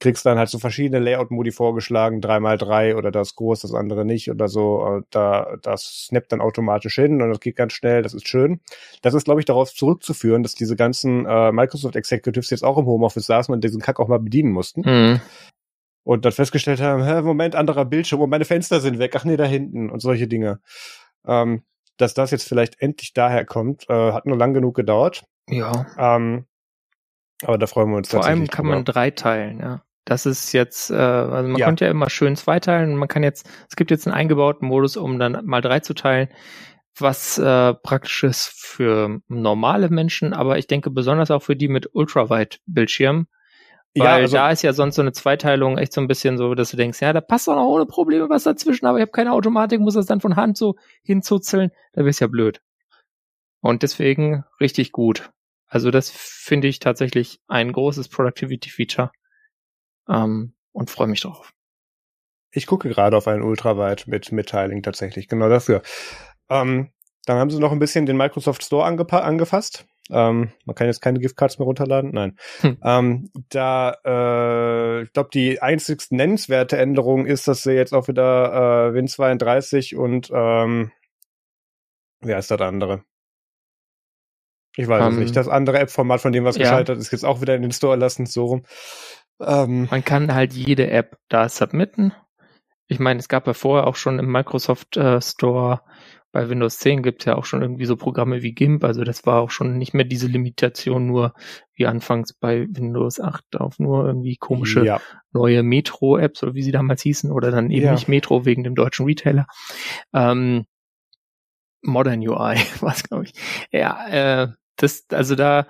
kriegst dann halt so verschiedene Layout-Modi vorgeschlagen, 3x3 oder das groß, das andere nicht oder so. Äh, da das snappt dann automatisch hin und das geht ganz schnell, das ist schön. Das ist, glaube ich, darauf zurückzuführen, dass diese ganzen äh, Microsoft Executives jetzt auch im Homeoffice saßen und diesen Kack auch mal bedienen mussten. Mhm und dann festgestellt haben, hä, Moment, anderer Bildschirm und meine Fenster sind weg, ach nee, da hinten und solche Dinge. Ähm, dass das jetzt vielleicht endlich daher kommt, äh, hat nur lang genug gedauert. Ja. Ähm, aber da freuen wir uns Vor allem kann drüber. man drei teilen, ja. Das ist jetzt, äh, also man ja. konnte ja immer schön zwei teilen. Man kann jetzt, es gibt jetzt einen eingebauten Modus, um dann mal drei zu teilen, was äh, praktisch ist für normale Menschen, aber ich denke besonders auch für die mit Ultrawide-Bildschirmen, weil ja, also, da ist ja sonst so eine Zweiteilung echt so ein bisschen so, dass du denkst, ja, da passt doch noch ohne Probleme was dazwischen, aber ich habe keine Automatik, muss das dann von Hand so hinzuzeln, da wär's ja blöd. Und deswegen richtig gut. Also das finde ich tatsächlich ein großes Productivity-Feature ähm, und freue mich drauf. Ich gucke gerade auf einen Ultraweit mit Mitteilung tatsächlich, genau dafür. Ähm, dann haben sie noch ein bisschen den Microsoft Store angefasst. Ähm, man kann jetzt keine Giftcards mehr runterladen. Nein. Hm. Ähm, da, äh, ich glaube, die einzigste nennenswerte Änderung ist, dass sie jetzt auch wieder äh, Win32 und ähm, wer ist das andere? Ich weiß um, es nicht. Ähm, das andere App-Format, von dem was ja. gescheitert ist, jetzt auch wieder in den Store lassen, so rum. Ähm, man kann halt jede App da submitten. Ich meine, es gab ja vorher auch schon im Microsoft äh, Store bei Windows 10 gibt es ja auch schon irgendwie so Programme wie GIMP, also das war auch schon nicht mehr diese Limitation nur wie anfangs bei Windows 8 auf nur irgendwie komische ja. neue Metro-Apps oder wie sie damals hießen oder dann eben ja. nicht Metro wegen dem deutschen Retailer. Ähm, Modern UI, (laughs) was glaube ich. Ja, äh, das, also da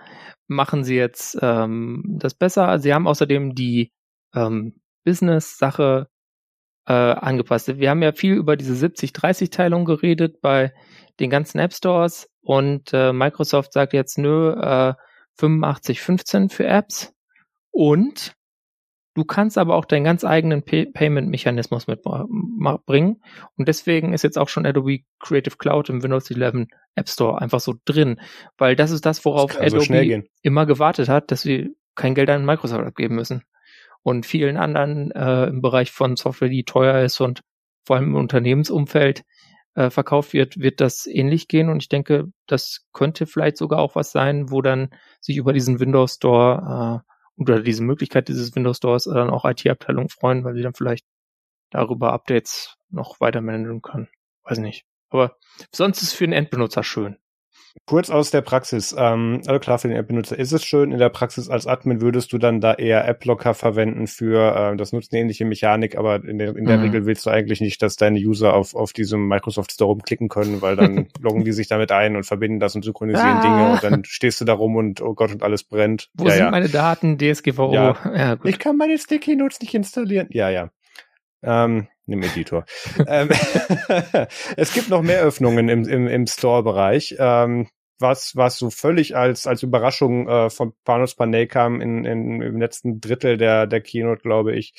machen sie jetzt ähm, das besser. Sie haben außerdem die ähm, Business-Sache äh, angepasst. Wir haben ja viel über diese 70-30-Teilung geredet bei den ganzen App Stores und äh, Microsoft sagt jetzt nö, äh, 85-15 für Apps. Und du kannst aber auch deinen ganz eigenen Pay Payment-Mechanismus mitbringen und deswegen ist jetzt auch schon Adobe Creative Cloud im Windows 11 App Store einfach so drin, weil das ist das, worauf das Adobe so immer gewartet hat, dass sie kein Geld an Microsoft abgeben müssen und vielen anderen äh, im Bereich von Software, die teuer ist und vor allem im Unternehmensumfeld äh, verkauft wird, wird das ähnlich gehen. Und ich denke, das könnte vielleicht sogar auch was sein, wo dann sich über diesen Windows Store äh, oder diese Möglichkeit dieses Windows Stores äh, dann auch IT-Abteilungen freuen, weil sie dann vielleicht darüber Updates noch weiter managen können. Weiß nicht. Aber sonst ist es für den Endbenutzer schön. Kurz aus der Praxis. Ähm, also klar, für den App-Benutzer ist es schön. In der Praxis als Admin würdest du dann da eher App-Locker verwenden für, äh, das nutzt eine ähnliche Mechanik, aber in der, in der mhm. Regel willst du eigentlich nicht, dass deine User auf, auf diesem Microsoft Store rumklicken können, weil dann (laughs) loggen die sich damit ein und verbinden das und synchronisieren ah. Dinge und dann stehst du da rum und oh Gott und alles brennt. Wo ja, sind ja. meine Daten? DSGVO. Ja. (laughs) ja ich kann meine Sticky Notes nicht installieren. Ja, ja. Ähm, nimm Editor. (laughs) ähm, (laughs) es gibt noch mehr Öffnungen im, im, im Store-Bereich. Ähm, was, was so völlig als, als Überraschung äh, von Panos Panay kam in, in, im letzten Drittel der, der Keynote, glaube ich.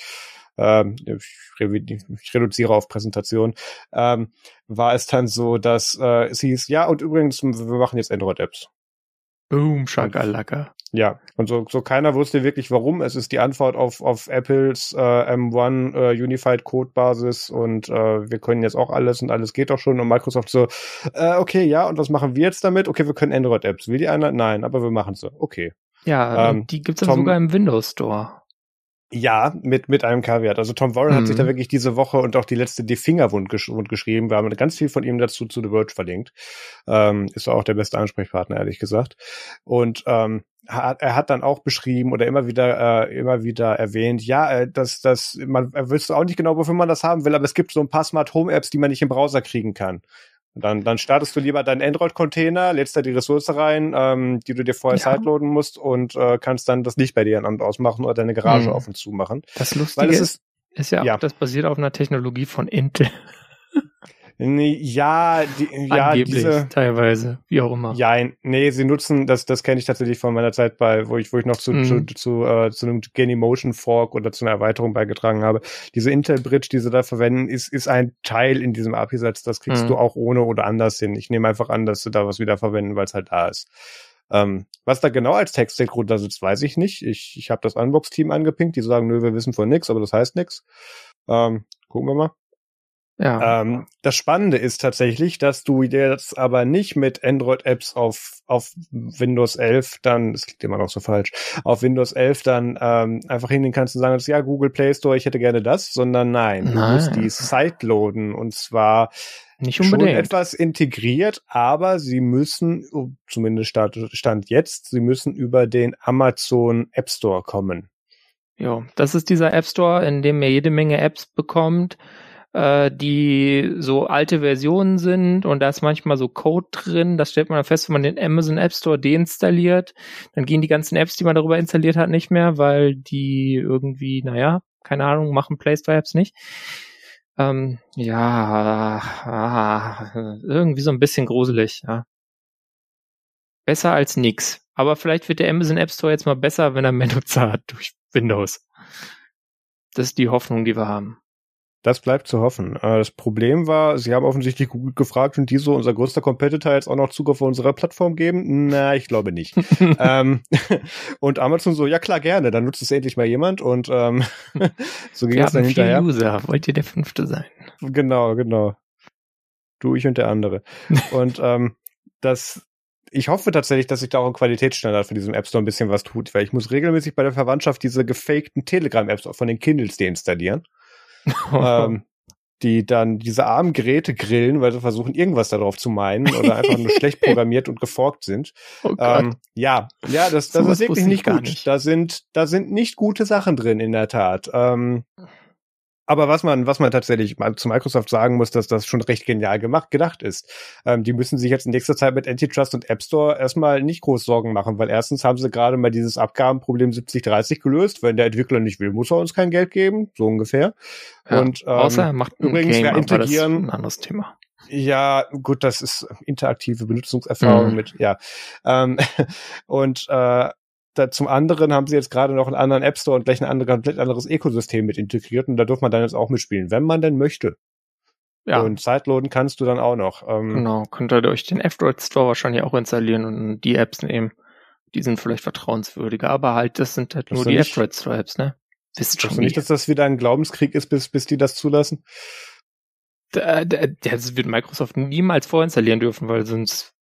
Ähm, ich, ich reduziere auf Präsentation. Ähm, war es dann so, dass äh, es hieß, ja, und übrigens, wir machen jetzt Android-Apps. Boom, Shakalaka. Ja, und so, so keiner wusste wirklich warum. Es ist die Antwort auf, auf Apples äh, M1 äh, Unified Code Basis und äh, wir können jetzt auch alles und alles geht doch schon. Und Microsoft so, äh, okay, ja, und was machen wir jetzt damit? Okay, wir können Android-Apps. Will die einer? Nein, aber wir machen sie. Okay. Ja, ähm, die gibt's dann sogar im Windows Store. Ja, mit, mit einem Kaviar. Also Tom Warren mhm. hat sich da mhm. wirklich diese Woche und auch die letzte Die Fingerwund gesch geschrieben. Wir haben ganz viel von ihm dazu zu The Verge verlinkt. Ähm, ist auch der beste Ansprechpartner, ehrlich gesagt. Und ähm, hat, er hat dann auch beschrieben oder immer wieder äh, immer wieder erwähnt, ja, äh, dass das man er wüsste auch nicht genau, wofür man das haben will, aber es gibt so ein paar Smart Home Apps, die man nicht im Browser kriegen kann. Dann, dann startest du lieber deinen Android-Container, lädst da die Ressource rein, ähm, die du dir vorher ja. sideloaden musst und äh, kannst dann das Licht bei dir an ausmachen oder deine Garage mhm. auf und zu machen. Das Lustige Weil es ist, ist ja, ja auch, das basiert auf einer Technologie von Intel. Ja, die, ja, Angeblich, diese, teilweise, wie auch immer. Ja, nee, sie nutzen, das, das kenne ich tatsächlich von meiner Zeit bei, wo ich, wo ich noch zu, mhm. zu, zu, äh, zu einem Motion Fork oder zu einer Erweiterung beigetragen habe. Diese Intel Bridge, die sie da verwenden, ist, ist ein Teil in diesem API-Satz. Das kriegst mhm. du auch ohne oder anders hin. Ich nehme einfach an, dass du da was wieder verwenden, weil es halt da ist. Ähm, was da genau als Text-Stack runter sitzt, weiß ich nicht. Ich, ich habe das Unbox-Team angepinkt, die sagen, nö, wir wissen von nix, aber das heißt nix. Ähm, gucken wir mal. Ja. Ähm, das Spannende ist tatsächlich, dass du jetzt aber nicht mit Android-Apps auf, auf Windows 11 dann, das klingt immer noch so falsch, auf Windows 11 dann ähm, einfach hingehen kannst und sagen, ja, Google Play Store, ich hätte gerne das, sondern nein, nein. du musst die Site-loaden und zwar nicht unbedingt. schon etwas integriert, aber sie müssen, oh, zumindest stand, stand jetzt, sie müssen über den Amazon App Store kommen. Ja, das ist dieser App Store, in dem ihr jede Menge Apps bekommt, äh, die so alte Versionen sind und da ist manchmal so Code drin. Das stellt man fest, wenn man den Amazon App Store deinstalliert. Dann gehen die ganzen Apps, die man darüber installiert hat, nicht mehr, weil die irgendwie, naja, keine Ahnung, machen Play Store Apps nicht. Ähm, ja, ah, irgendwie so ein bisschen gruselig, ja. Besser als nix. Aber vielleicht wird der Amazon App Store jetzt mal besser, wenn er mehr (laughs) Nutzer hat durch Windows. Das ist die Hoffnung, die wir haben. Das bleibt zu hoffen. Äh, das Problem war, sie haben offensichtlich Google gefragt und die so unser größter Competitor jetzt auch noch Zugriff auf unserer Plattform geben? Na, ich glaube nicht. (laughs) ähm, (laughs) und Amazon so, ja klar, gerne, dann nutzt es endlich mal jemand und ähm, (laughs) so ging es dann hinterher. User. Wollt ihr der Fünfte sein? Genau, genau. Du, ich und der andere. und ähm, das, ich hoffe tatsächlich, dass sich da auch ein Qualitätsstandard für diesem App Store ein bisschen was tut, weil ich muss regelmäßig bei der Verwandtschaft diese gefakten Telegram-Apps von den Kindles deinstallieren. (laughs) ähm, die dann diese armen Geräte grillen, weil sie versuchen, irgendwas darauf zu meinen oder einfach nur schlecht (laughs) programmiert und geforkt sind. Oh ähm, ja, ja, das, das so ist wirklich nicht gut. Nicht. Da sind, da sind nicht gute Sachen drin, in der Tat. Ähm, aber was man, was man tatsächlich zu Microsoft sagen muss, dass das schon recht genial gemacht, gedacht ist. Ähm, die müssen sich jetzt in nächster Zeit mit Antitrust und App Store erstmal nicht groß Sorgen machen, weil erstens haben sie gerade mal dieses Abgabenproblem 70-30 gelöst. Wenn der Entwickler nicht will, muss er uns kein Geld geben, so ungefähr. Ja, und ähm, außer er macht übrigens Game, integrieren. ein anderes Thema. Ja, gut, das ist interaktive Benutzungserfahrung mhm. mit, ja. Ähm, (laughs) und äh, da, zum anderen haben sie jetzt gerade noch einen anderen App Store und gleich ein andere, komplett anderes Ökosystem mit integriert und da darf man dann jetzt auch mitspielen, wenn man denn möchte. Ja. Und Zeitloaden kannst du dann auch noch. Ähm, genau, könnt ihr euch den F-Droid Store wahrscheinlich auch installieren und die Apps nehmen. Die sind vielleicht vertrauenswürdiger, aber halt, das sind halt nur die F-Droid Store Apps, ne? Wisst schon nicht, dass das wieder ein Glaubenskrieg ist, bis, bis die das zulassen? Da, da, das wird Microsoft niemals vorinstallieren dürfen, weil sonst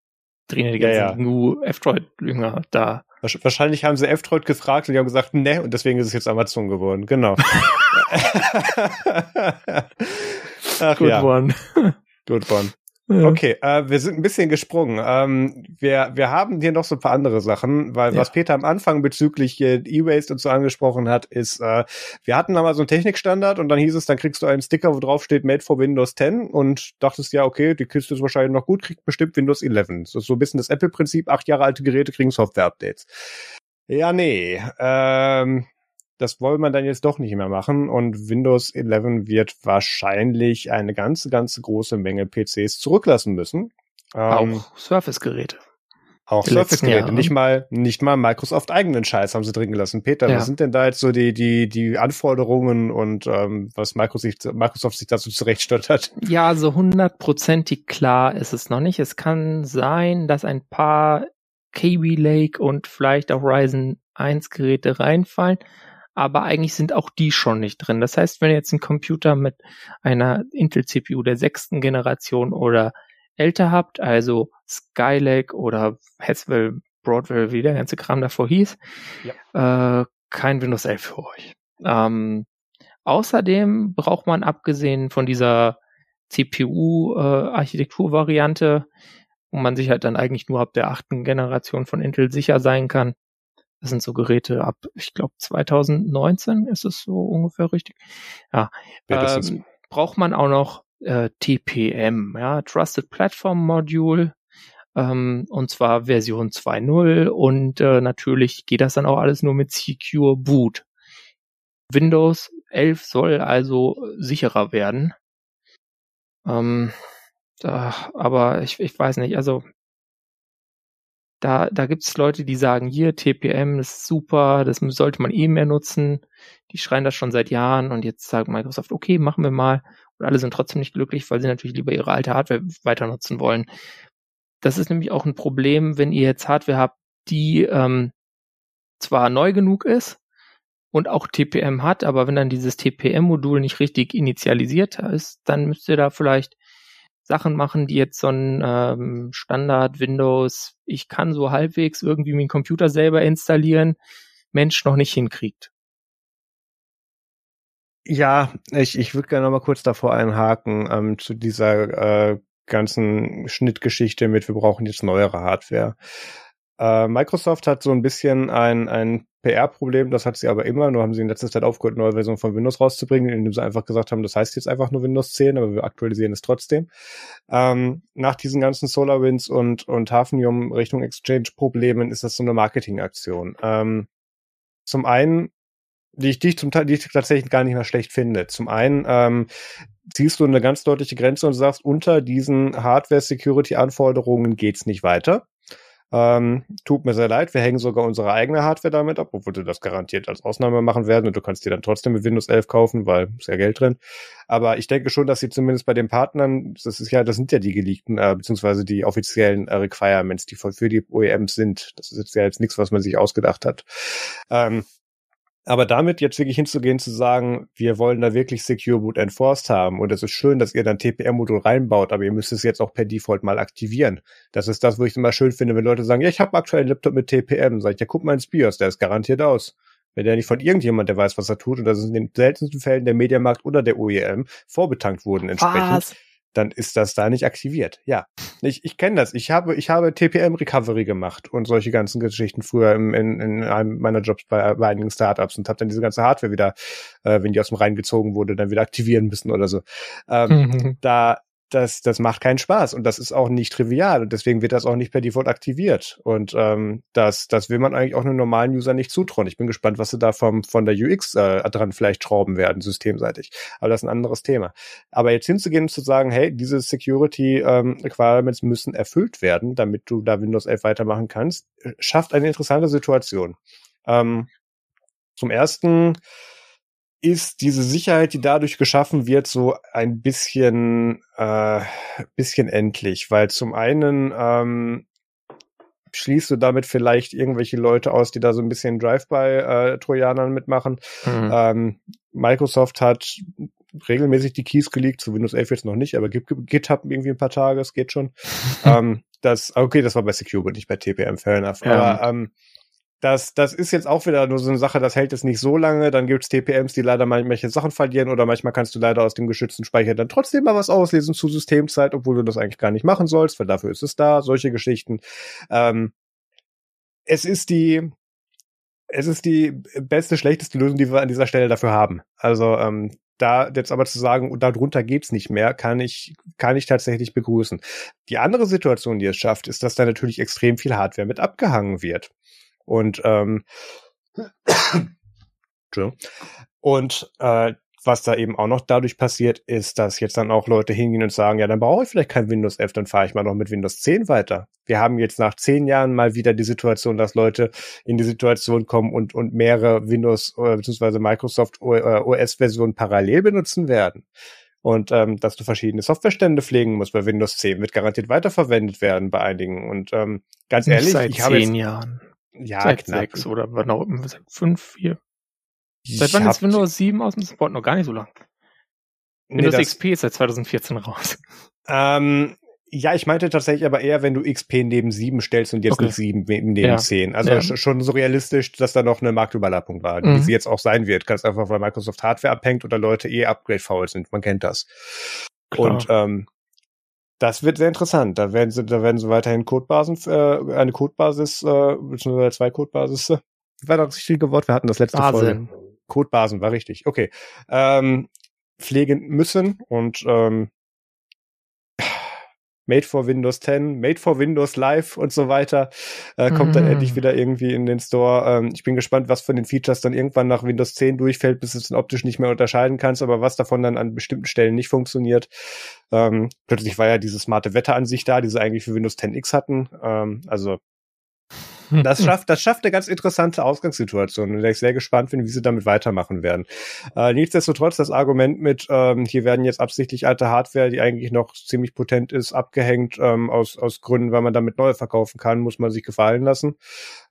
drehen die ganzen ja, ja. GNU F-Droid-Jünger da. Wahrscheinlich haben sie F-Droid gefragt und die haben gesagt, ne, und deswegen ist es jetzt Amazon geworden. Genau. (laughs) Ach, Good ja. one. Good one. Okay, äh, wir sind ein bisschen gesprungen. Ähm, wir, wir haben hier noch so ein paar andere Sachen, weil ja. was Peter am Anfang bezüglich äh, E-Waste und so angesprochen hat, ist, äh, wir hatten da mal so einen Technikstandard und dann hieß es, dann kriegst du einen Sticker, wo drauf steht Made for Windows 10 und dachtest, ja, okay, die Kiste ist wahrscheinlich noch gut, kriegt bestimmt Windows 11. Das ist so ein bisschen das Apple-Prinzip, acht Jahre alte Geräte kriegen Software-Updates. Ja, nee. Ähm, das wollen wir dann jetzt doch nicht mehr machen und Windows 11 wird wahrscheinlich eine ganze, ganze große Menge PCs zurücklassen müssen. Ähm, auch Surface-Geräte. Auch Surface-Geräte. Nicht mal, nicht mal Microsoft eigenen Scheiß haben sie drin gelassen. Peter, ja. was sind denn da jetzt so die, die, die Anforderungen und ähm, was Microsoft, Microsoft sich dazu zurechtstottert? Ja, so hundertprozentig klar ist es noch nicht. Es kann sein, dass ein paar Kaby Lake und vielleicht auch Ryzen 1 Geräte reinfallen aber eigentlich sind auch die schon nicht drin. Das heißt, wenn ihr jetzt einen Computer mit einer Intel-CPU der sechsten Generation oder älter habt, also Skylake oder Haswell, Broadwell, wie der ganze Kram davor hieß, ja. äh, kein Windows 11 für euch. Ähm, außerdem braucht man abgesehen von dieser CPU-Architektur-Variante, äh, wo man sich halt dann eigentlich nur ab der achten Generation von Intel sicher sein kann, das sind so Geräte ab, ich glaube 2019 ist es so ungefähr richtig. Ja, ähm, braucht man auch noch äh, TPM, ja, Trusted Platform Module, ähm, und zwar Version 2.0 und äh, natürlich geht das dann auch alles nur mit Secure Boot. Windows 11 soll also sicherer werden. Ähm, da, aber ich, ich weiß nicht, also da, da gibt es Leute, die sagen, hier, TPM ist super, das sollte man eh mehr nutzen. Die schreien das schon seit Jahren und jetzt sagt Microsoft, okay, machen wir mal. Und alle sind trotzdem nicht glücklich, weil sie natürlich lieber ihre alte Hardware weiter nutzen wollen. Das ist nämlich auch ein Problem, wenn ihr jetzt Hardware habt, die ähm, zwar neu genug ist und auch TPM hat, aber wenn dann dieses TPM-Modul nicht richtig initialisiert ist, dann müsst ihr da vielleicht Sachen machen, die jetzt so ein ähm, Standard Windows, ich kann so halbwegs irgendwie meinen Computer selber installieren, Mensch noch nicht hinkriegt. Ja, ich, ich würde gerne noch mal kurz davor einhaken ähm, zu dieser äh, ganzen Schnittgeschichte mit, wir brauchen jetzt neuere Hardware. Äh, Microsoft hat so ein bisschen ein, ein PR-Problem, das hat sie aber immer, nur haben sie in letzter Zeit aufgehört, neue Versionen von Windows rauszubringen, indem sie einfach gesagt haben, das heißt jetzt einfach nur Windows 10, aber wir aktualisieren es trotzdem. Ähm, nach diesen ganzen SolarWinds und, und Hafnium Richtung Exchange-Problemen ist das so eine Marketingaktion. Ähm, zum einen, die ich, die ich zum die ich tatsächlich gar nicht mehr schlecht finde. Zum einen, ähm, ziehst du eine ganz deutliche Grenze und sagst, unter diesen Hardware-Security-Anforderungen geht's nicht weiter. Ähm, tut mir sehr leid, wir hängen sogar unsere eigene Hardware damit ab, obwohl wir das garantiert als Ausnahme machen werden und du kannst dir dann trotzdem mit Windows 11 kaufen, weil ist ja Geld drin. Aber ich denke schon, dass sie zumindest bei den Partnern, das ist ja, das sind ja die geleakten, äh, beziehungsweise die offiziellen äh, Requirements, die für die OEMs sind. Das ist jetzt ja jetzt nichts, was man sich ausgedacht hat. Ähm, aber damit jetzt wirklich hinzugehen, zu sagen, wir wollen da wirklich Secure Boot enforced haben und es ist schön, dass ihr dann TPM-Modul reinbaut, aber ihr müsst es jetzt auch per Default mal aktivieren. Das ist das, wo ich es immer schön finde, wenn Leute sagen, ja, ich habe aktuell einen Laptop mit TPM. Sag ich, ja, guck mal ins BIOS, der ist garantiert aus. Wenn der nicht von irgendjemand, der weiß, was er tut, und das ist in den seltensten Fällen der Mediamarkt oder der OEM, vorbetankt wurden entsprechend. Was? Dann ist das da nicht aktiviert. Ja, ich, ich kenne das. Ich habe, ich habe TPM Recovery gemacht und solche ganzen Geschichten früher im, in, in einem meiner Jobs bei, bei einigen Startups und habe dann diese ganze Hardware wieder, äh, wenn die aus dem Rhein gezogen wurde, dann wieder aktivieren müssen oder so. Ähm, mhm. Da das, das macht keinen Spaß und das ist auch nicht trivial und deswegen wird das auch nicht per Default aktiviert. Und ähm, das, das will man eigentlich auch einem normalen User nicht zutrauen. Ich bin gespannt, was sie da vom, von der UX äh, dran vielleicht schrauben werden, systemseitig. Aber das ist ein anderes Thema. Aber jetzt hinzugehen und zu sagen, hey, diese Security ähm, Requirements müssen erfüllt werden, damit du da Windows 11 weitermachen kannst, äh, schafft eine interessante Situation. Ähm, zum ersten ist diese Sicherheit, die dadurch geschaffen wird, so ein bisschen, äh, bisschen endlich, weil zum einen ähm, schließt du damit vielleicht irgendwelche Leute aus, die da so ein bisschen Drive-by-Trojanern äh, mitmachen. Mhm. Ähm, Microsoft hat regelmäßig die Keys geleakt, zu Windows 11 jetzt noch nicht, aber GitHub irgendwie ein paar Tage, es geht schon. (laughs) ähm, das, okay, das war bei Secure, nicht bei TPM, fair enough. Ja. Aber ähm, das, das ist jetzt auch wieder nur so eine Sache, das hält jetzt nicht so lange. Dann gibt's TPMs, die leider manche Sachen verlieren oder manchmal kannst du leider aus dem geschützten Speicher dann trotzdem mal was auslesen zu Systemzeit, obwohl du das eigentlich gar nicht machen sollst, weil dafür ist es da, solche Geschichten. Ähm, es ist die, es ist die beste, schlechteste Lösung, die wir an dieser Stelle dafür haben. Also ähm, da jetzt aber zu sagen, darunter geht's nicht mehr, kann ich, kann ich tatsächlich begrüßen. Die andere Situation, die es schafft, ist, dass da natürlich extrem viel Hardware mit abgehangen wird. Und ähm, und äh, was da eben auch noch dadurch passiert, ist, dass jetzt dann auch Leute hingehen und sagen, ja, dann brauche ich vielleicht kein Windows 11, dann fahre ich mal noch mit Windows 10 weiter. Wir haben jetzt nach zehn Jahren mal wieder die Situation, dass Leute in die Situation kommen und, und mehrere Windows äh, bzw. Microsoft OS-Versionen parallel benutzen werden. Und ähm, dass du verschiedene Softwarestände pflegen musst bei Windows 10, wird garantiert weiterverwendet werden bei einigen. Und ähm, ganz Nicht ehrlich, seit ich habe zehn Jahren. Ja, seit knapp. sechs oder wann auch immer, seit fünf, vier. Ich Seit wann ist Windows 7 aus dem Support? Noch gar nicht so lang. Nee, Windows das- XP ist seit 2014 raus. Ähm, ja, ich meinte tatsächlich aber eher, wenn du XP neben 7 stellst und jetzt Okay. nicht 7 neben Ja. 10. Also Ja. sch- schon so realistisch, dass da noch eine Marktüberlappung war, wie Mhm. sie jetzt auch sein wird. Ganz einfach, weil Microsoft Hardware abhängt oder Leute eh upgrade-faul sind. Man kennt das. Klar. Und ähm, das wird sehr interessant. Da werden sie, da werden sie weiterhin Codebasen, äh, eine Codebasis, äh, beziehungsweise zwei Codebasis. Äh, war das richtige Wort? Wir hatten das letzte Basen. Folge. Codebasen war richtig. Okay. Ähm, pflegen müssen und ähm, Made for Windows 10, Made for Windows Live und so weiter, äh, kommt dann Mhm. endlich wieder irgendwie in den Store. Ähm, ich bin gespannt, was von den Features dann irgendwann nach Windows 10 durchfällt, bis du es dann optisch nicht mehr unterscheiden kannst, aber was davon dann an bestimmten Stellen nicht funktioniert. Ähm, plötzlich war ja diese smarte Wetteransicht da, die sie eigentlich für Windows 10X hatten. Ähm, also das (laughs) schafft, das schafft eine ganz interessante Ausgangssituation, in der ich sehr gespannt bin, wie sie damit weitermachen werden. Äh, nichtsdestotrotz das Argument mit, ähm, hier werden jetzt absichtlich alte Hardware, die eigentlich noch ziemlich potent ist, abgehängt, ähm, aus, aus Gründen, weil man damit neue verkaufen kann, muss man sich gefallen lassen.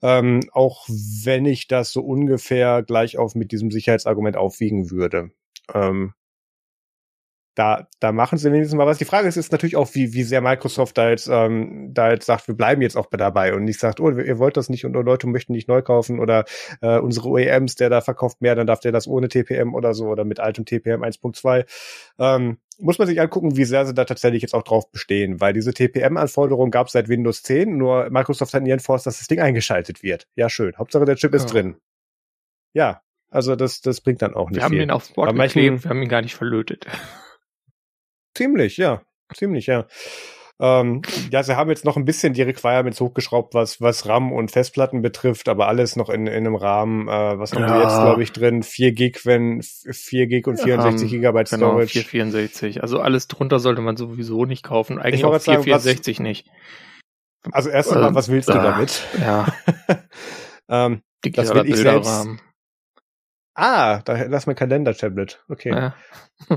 Ähm, auch wenn ich das so ungefähr gleich auf mit diesem Sicherheitsargument aufwiegen würde. Ähm, da, da machen sie wenigstens mal was. Die Frage ist jetzt natürlich auch, wie, wie sehr Microsoft da jetzt, ähm, da jetzt sagt, wir bleiben jetzt auch dabei und nicht sagt, oh, ihr wollt das nicht und Leute möchten nicht neu kaufen oder äh, unsere OEMs, der da verkauft mehr, dann darf der das ohne TPM oder so oder mit altem TPM 1.2. Ähm, muss man sich angucken, wie sehr sie da tatsächlich jetzt auch drauf bestehen, weil diese TPM-Anforderung gab es seit Windows 10, nur Microsoft hat nie enforced, dass das Ding eingeschaltet wird. Ja, schön. Hauptsache der Chip ist Ja. drin. Ja, also das, das bringt dann auch nicht wir haben viel. ihn aufs Board geklebt, wir haben ihn gar nicht verlötet. Ziemlich, ja. Ziemlich, ja. Ähm, ja, sie haben jetzt noch ein bisschen die Requirements hochgeschraubt, was, was RAM und Festplatten betrifft, aber alles noch in, in einem Rahmen, äh, was haben wir Ja. jetzt, glaube ich, drin? 4 Gig, wenn 4 Gig und 64 Ähm, Gigabyte Genau, Storage. 464. Also alles drunter sollte man sowieso nicht kaufen. Eigentlich auch gerade sagen, was- 464 nicht. Also erst einmal, Ähm, was willst du ah. damit? Ja, (laughs) ähm, digitaler will ich selbst. Ah, da lass mein Kalender-Tablet. Okay. Ja.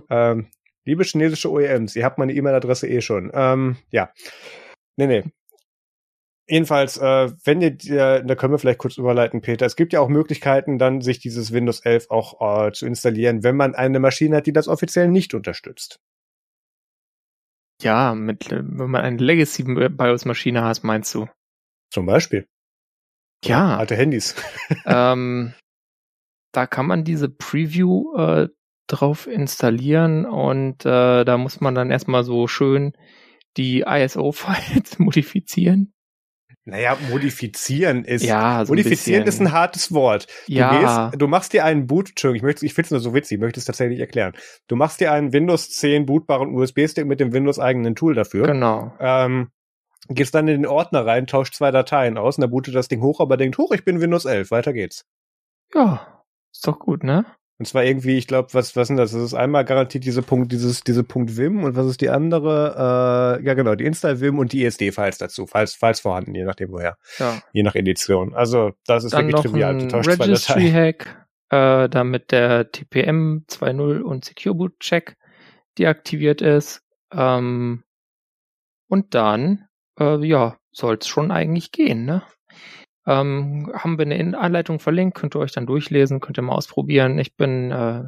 Ähm, liebe chinesische OEMs, ihr habt meine E-Mail-Adresse eh schon. Ähm, ja. Nee, nee. Jedenfalls, äh, wenn ihr, dir- da können wir vielleicht kurz überleiten, Peter. Es gibt ja auch Möglichkeiten, dann sich dieses Windows 11 auch äh, zu installieren, wenn man eine Maschine hat, die das offiziell nicht unterstützt. Ja, mit, wenn man eine Legacy BIOS Maschine hat, meinst du? Zum Beispiel. Ja. Alte Handys. ähm, (laughs) da kann man diese Preview äh, drauf installieren und äh, da muss man dann erstmal so schön die ISO-Files (laughs) modifizieren. Naja, modifizieren ist. Ja, so ein modifizieren bisschen. ist ein hartes Wort. Du Ja, gehst, du machst dir einen Boot, Entschuldigung, ich möchte, ich finde es nur so witzig, ich möchte es tatsächlich erklären. Du machst dir einen Windows 10 bootbaren USB-Stick mit dem Windows eigenen Tool dafür. genau. Ähm, gehst dann in den Ordner rein, tauscht zwei Dateien aus und dann bootet das Ding hoch, aber denkt, hoch, ich bin Windows 11, weiter geht's. Ja, ist doch gut, ne? Und zwar irgendwie, ich glaube, was, was sind das? Das ist einmal garantiert diese Punkt, dieses, diese Punkt Vim und was ist die andere? Äh, ja, genau, die Install-Vim und die ESD-Files dazu, falls, falls vorhanden, je nachdem woher, Ja. je nach Edition. Also, das ist Dann wirklich noch trivial. Ein. Registry-Hack, äh, damit der TPM 2.0 und Secure Boot Check deaktiviert ist. Ähm, und dann, äh, ja, soll's schon eigentlich gehen, ne? Ähm, haben wir eine In- Anleitung verlinkt, könnt ihr euch dann durchlesen, könnt ihr mal ausprobieren. Ich bin, äh,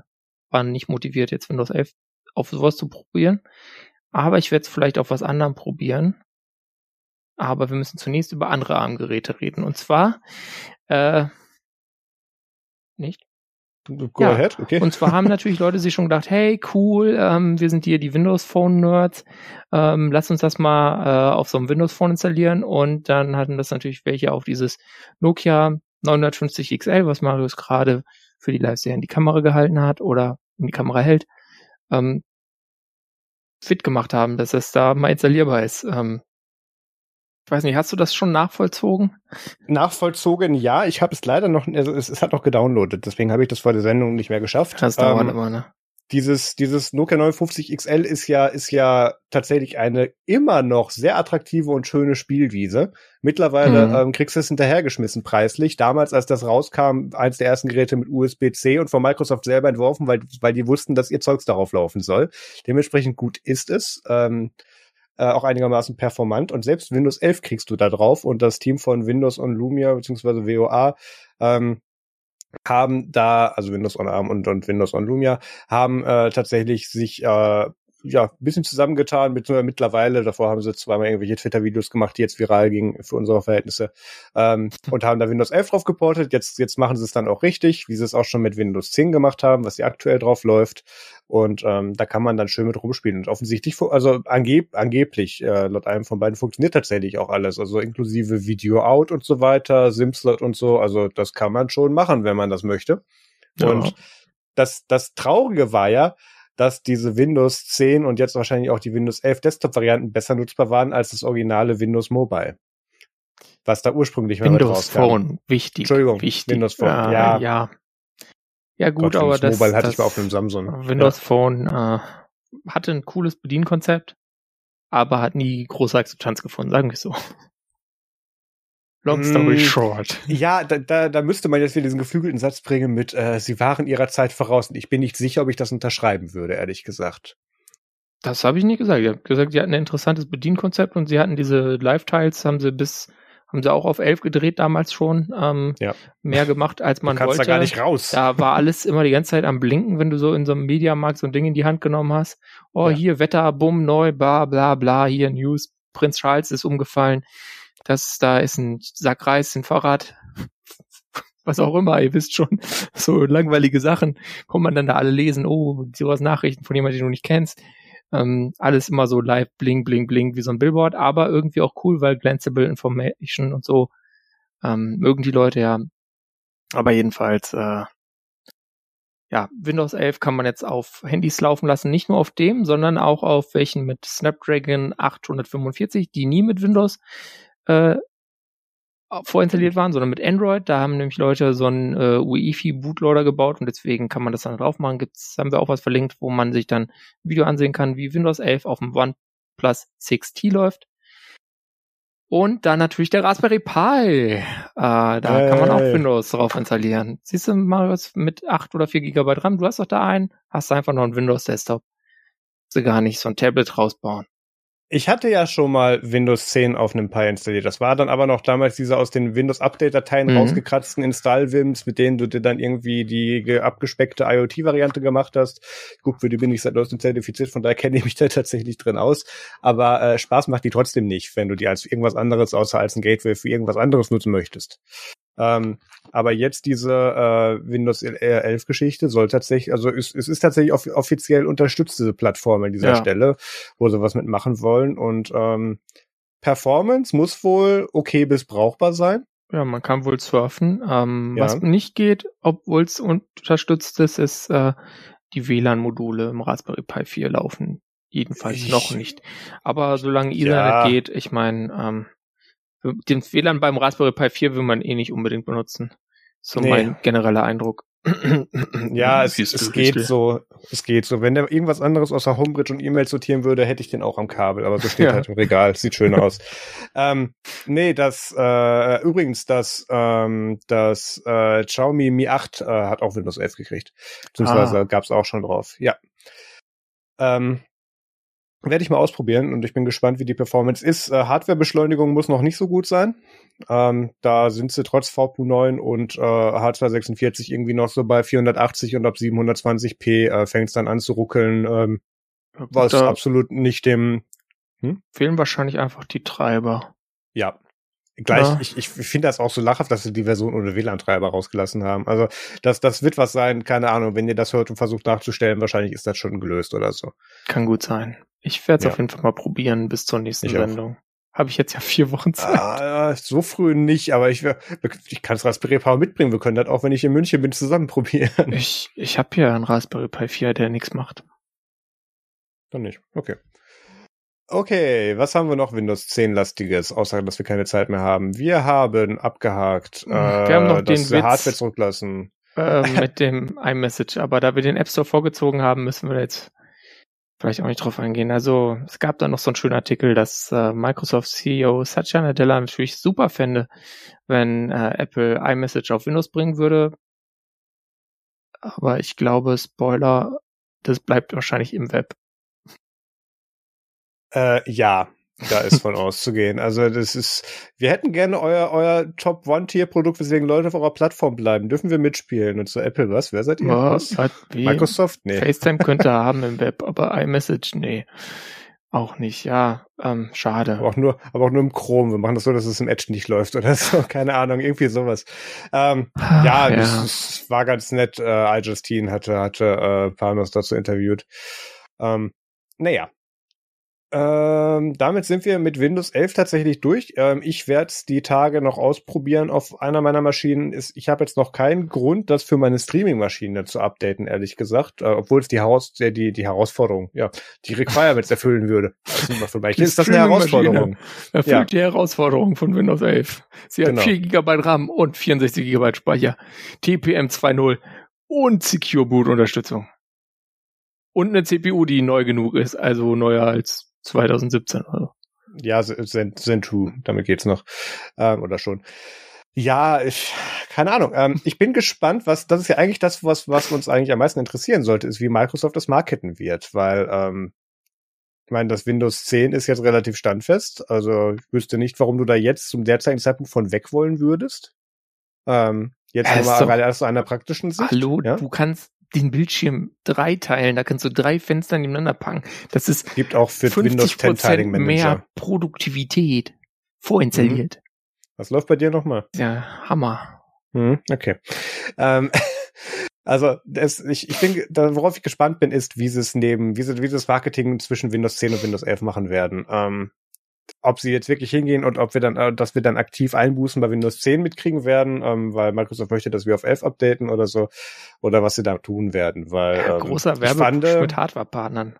war nicht motiviert, jetzt Windows 11 auf sowas zu probieren. Aber ich werde es vielleicht auf was anderem probieren. aber wir müssen zunächst über andere ARM-Geräte reden. Und zwar, äh, nicht? Go ja. ahead, okay. Und zwar haben natürlich Leute sich schon gedacht, hey, cool, ähm, wir sind hier die Windows Phone Nerds, ähm, lass uns das mal äh, auf so einem Windows Phone installieren. Und dann hatten das natürlich welche auf dieses Nokia 950 XL, was Marius gerade für die Live-Serie in die Kamera gehalten hat oder in die Kamera hält, ähm, fit gemacht haben, dass es da mal installierbar ist. Ähm, ich weiß nicht, hast du das schon nachvollzogen? Nachvollzogen, ja. Ich habe es leider noch, also es, es, hat noch gedownloadet, deswegen habe ich das vor der Sendung nicht mehr geschafft. Das dauert ähm, immer, ne? Dieses, dieses Nokia 59 XL ist ja, ist ja tatsächlich eine immer noch sehr attraktive und schöne Spielwiese. Mittlerweile mhm. ähm, kriegst du es hinterhergeschmissen preislich. Damals, als das rauskam, eins der ersten Geräte mit USB-C und von Microsoft selber entworfen, weil, weil die wussten, dass ihr Zeugs darauf laufen soll. Dementsprechend gut ist es. Ähm, äh, auch einigermaßen performant. Und selbst Windows 11 kriegst du da drauf. Und das Team von Windows und Lumia beziehungsweise WOA ähm, haben da, also Windows on ARM und, und Windows on Lumia, haben äh, tatsächlich sich äh, ja, ein bisschen zusammengetan, mit, mittlerweile, davor haben sie zweimal irgendwelche Twitter-Videos gemacht, die jetzt viral gingen für unsere Verhältnisse, ähm, (laughs) und haben da Windows 11 drauf geportet. Jetzt, jetzt machen sie es dann auch richtig, wie sie es auch schon mit Windows 10 gemacht haben, was sie aktuell drauf läuft. Und ähm, da kann man dann schön mit rumspielen. Und offensichtlich, also angeb angeblich, äh, laut einem von beiden funktioniert tatsächlich auch alles. Also inklusive Video Out und so weiter, Simslot und so. Also das kann man schon machen, wenn man das möchte. Ja. Und das, das Traurige war ja, dass diese Windows 10 und jetzt wahrscheinlich auch die Windows 11 Desktop-Varianten besser nutzbar waren als das originale Windows Mobile. Was da ursprünglich mal Windows Phone, wichtig. Entschuldigung, wichtig. Windows Phone, äh, ja. Ja, ja gut, Gott, aber das Mobile hatte das ich mal auf einem Samsung. Windows ja. Phone äh, hatte ein cooles Bedienkonzept, aber hat nie große Akzeptanz gefunden, sagen wir so. Long story mm, short. Ja, da, da, da müsste man jetzt wieder diesen geflügelten Satz bringen mit, äh, sie waren ihrer Zeit voraus. Und ich bin nicht sicher, ob ich das unterschreiben würde, ehrlich gesagt. Das habe ich nicht gesagt. Ich habe gesagt, sie hatten ein interessantes Bedienkonzept und sie hatten diese Live-Tiles, haben sie bis, haben sie auch auf elf gedreht damals schon. Ähm, ja. Mehr gemacht, als man du kannst wollte. da gar nicht raus. Da war alles immer die ganze Zeit am Blinken, wenn du so in so einem Mediamarkt so ein Ding in die Hand genommen hast. Oh, ja. hier Wetter, bumm, neu, bla, bla, bla, hier News, Prinz Charles ist umgefallen das da ist ein Sack Reis, ein Fahrrad, (laughs) was auch immer, ihr wisst schon, (laughs) so langweilige Sachen, kommt man dann da alle lesen, oh, sowas Nachrichten von jemandem, den du nicht kennst. Ähm, alles immer so live, bling, bling, bling, wie so ein Billboard, aber irgendwie auch cool, weil Glanceable Information und so ähm, mögen die Leute ja. Aber jedenfalls, äh, ja, Windows 11 kann man jetzt auf Handys laufen lassen, nicht nur auf dem, sondern auch auf welchen mit Snapdragon 845, die nie mit Windows äh, vorinstalliert waren, sondern mit Android. Da haben nämlich Leute so einen äh, UEFI Bootloader gebaut und deswegen kann man das dann drauf machen. Gibt's, haben wir auch was verlinkt, wo man sich dann ein Video ansehen kann, wie Windows 11 auf dem OnePlus 6T läuft. Und dann natürlich der Raspberry Pi. Äh, da hey. kann man auch Windows drauf installieren. Siehst du, Marius, mit 8 oder 4 GB RAM, du hast doch da einen, hast du einfach noch einen Windows Desktop. Sie gar nicht so ein Tablet rausbauen. Ich hatte ja schon mal Windows 10 auf einem Pi installiert. Das war dann aber noch damals diese aus den Windows Update Dateien mhm. rausgekratzten Install-Wims, mit denen du dir dann irgendwie die abgespeckte IoT-Variante gemacht hast. Guck, für die bin ich seit neuestem zertifiziert, von daher (laughs) kenne ich mich da tatsächlich drin aus. Aber äh, Spaß macht die trotzdem nicht, wenn du die als irgendwas anderes außer als ein Gateway für irgendwas anderes nutzen möchtest. Ähm, aber jetzt diese äh, Windows 11 Geschichte soll tatsächlich, also es, es ist tatsächlich off offiziell unterstützte Plattform an dieser ja. Stelle, wo sie was mitmachen wollen und ähm, Performance muss wohl okay bis brauchbar sein. Ja, man kann wohl surfen. Ähm, ja. Was nicht geht, obwohl es unterstützt ist, ist äh, die WLAN-Module im Raspberry Pi 4 laufen. Jedenfalls ich, noch nicht. Aber solange Ethernet ja. geht, ich meine, ähm, den WLAN beim Raspberry Pi 4 will man eh nicht unbedingt benutzen. So nee. mein genereller Eindruck. (clears throat) ja, es, es geht so, es geht so. Wenn der irgendwas anderes außer Homebridge und E-Mails sortieren würde, hätte ich den auch am Kabel, aber so (laughs) steht ja. halt im Regal, sieht schön aus. ähm, nee, das, äh, übrigens, das, ähm, das äh, Xiaomi Mi 8 äh, hat auch Windows 11 gekriegt. Beziehungsweise ah. gab es auch schon drauf, ja. Ähm, werde ich mal ausprobieren und ich bin gespannt, wie die Performance ist. Äh, Hardwarebeschleunigung muss noch nicht so gut sein. Ähm, da sind sie trotz VPU9 und äh, H246 irgendwie noch so bei 480 und ab 720p äh, fängt es dann an zu ruckeln, ähm, ja, was absolut nicht dem hm? fehlen wahrscheinlich einfach die Treiber. Ja. Gleich, ja. ich, ich finde das auch so lachhaft, dass sie die Version ohne WLAN-Treiber rausgelassen haben. Also das, das wird was sein, keine Ahnung, wenn ihr das hört und versucht nachzustellen, wahrscheinlich ist das schon gelöst oder so. Kann gut sein. Ich werde es ja. auf jeden Fall mal probieren bis zur nächsten ich Sendung. Habe ich jetzt ja vier Wochen Zeit. Ah, so früh nicht, aber ich, ich kann das Raspberry Pi mitbringen. Wir können das auch, wenn ich in München bin, zusammen probieren. (laughs) Ich, ich habe hier einen Raspberry Pi 4, der nichts macht. Dann nicht. Okay. Okay, was haben wir noch Windows 10 lastiges, außer dass wir keine Zeit mehr haben? Wir haben abgehakt, wir äh, haben noch den wir Hardware zurücklassen. Äh, mit dem (laughs) iMessage, aber da wir den App Store vorgezogen haben, müssen wir jetzt vielleicht auch nicht drauf eingehen. Also es gab da noch so einen schönen Artikel, dass äh, Microsoft CEO Satya Nadella natürlich super fände, wenn äh, Apple iMessage auf Windows bringen würde. Aber ich glaube, Spoiler, das bleibt wahrscheinlich im Web. Äh, ja, da ist von auszugehen. Also das ist, wir hätten gerne euer, euer Top One-Tier-Produkt, weswegen Leute auf eurer Plattform bleiben. Dürfen wir mitspielen? Und so Apple, was? Wer seid ihr? Was? was? Microsoft? Nee. FaceTime könnte er (laughs) haben im Web, aber iMessage, nee. Auch nicht, ja, ähm, schade. Aber auch nur, aber auch nur im Chrome. Wir machen das so, dass es im Edge nicht läuft oder so. (laughs) Keine Ahnung, irgendwie sowas. Ähm, Ach, ja, ja. Das, das, war ganz nett. Äh, iJustine hatte, hatte äh, Palmas dazu interviewt. Ähm, naja, ähm, damit sind wir mit Windows 11 tatsächlich durch. Ähm, ich werde es die Tage noch ausprobieren auf einer meiner Maschinen. Ist, ich habe jetzt noch keinen Grund, das für meine Streaming-Maschine zu updaten, ehrlich gesagt, äh, obwohl es die, Heraus äh, die, die Herausforderung, ja, die Requirements erfüllen würde. Also vielleicht ist das eine Herausforderung. Erfüllt ja. die Herausforderung von Windows 11. Sie hat genau. 4 GB RAM und 64 GB Speicher, TPM 2.0 und Secure Boot Unterstützung. Und eine CPU, die neu genug ist, also neuer als 2017 oder Ja, Zen, Zen 2, damit geht's noch. Ähm, oder schon. Ja, ich, keine Ahnung. Ähm, ich bin gespannt, was, das ist ja eigentlich das, was, was uns eigentlich am meisten interessieren sollte, ist, wie Microsoft das marketen wird, weil, ähm, ich meine, das Windows 10 ist jetzt relativ standfest. Also ich wüsste nicht, warum du da jetzt zum derzeitigen Zeitpunkt von weg wollen würdest. Ähm, jetzt nochmal gerade aus einer praktischen Sicht. Hallo, ja? du kannst den Bildschirm drei teilen, da kannst du drei Fenster nebeneinander packen. Das ist gibt auch für Windows 10 Tiling Manager mehr Produktivität vorinstalliert. Mhm. Was läuft bei dir nochmal? Ja, Hammer. Mhm, okay. Ähm, (laughs) also das, ich, ich bin, worauf ich gespannt bin, ist, wie sie es neben, wie sie, wie sie das Marketing zwischen Windows 10 und Windows 11 machen werden. Ähm, ob sie jetzt wirklich hingehen und ob wir dann, äh, dass wir dann aktiv Einbußen bei Windows 10 mitkriegen werden, ähm, weil Microsoft möchte, dass wir auf 11 updaten oder so, oder was sie da tun werden, weil ja, ähm, großer Werbepush mit Hardwarepartnern.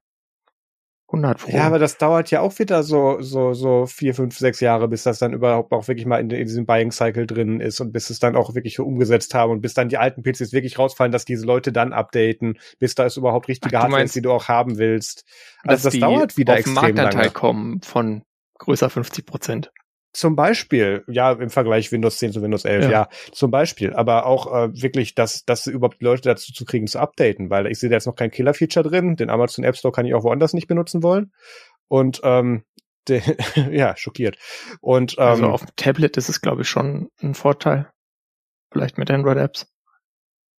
100 Pro. Ja, aber das dauert ja auch wieder so so so vier, fünf, sechs Jahre, bis das dann überhaupt auch wirklich mal in, in diesem Buying Cycle drin ist und bis es dann auch wirklich umgesetzt haben und bis dann die alten PCs wirklich rausfallen, dass diese Leute dann updaten, bis da es überhaupt richtige Ach, Hardware ist, die du auch haben willst. Also das dauert wieder auf extrem Marktanteil lange. kommen von größer 50 Prozent. Zum Beispiel, ja, im Vergleich Windows 10 zu Windows 11, ja, ja zum Beispiel. Aber auch äh, wirklich, dass, dass überhaupt Leute dazu zu kriegen, zu updaten, weil ich sehe da jetzt noch kein Killer-Feature drin. Den Amazon App Store kann ich auch woanders nicht benutzen wollen. Und ähm, (laughs) de, ja, schockiert. Und ähm, also auf dem Tablet ist es, glaube ich, schon ein Vorteil. Vielleicht mit Android-Apps.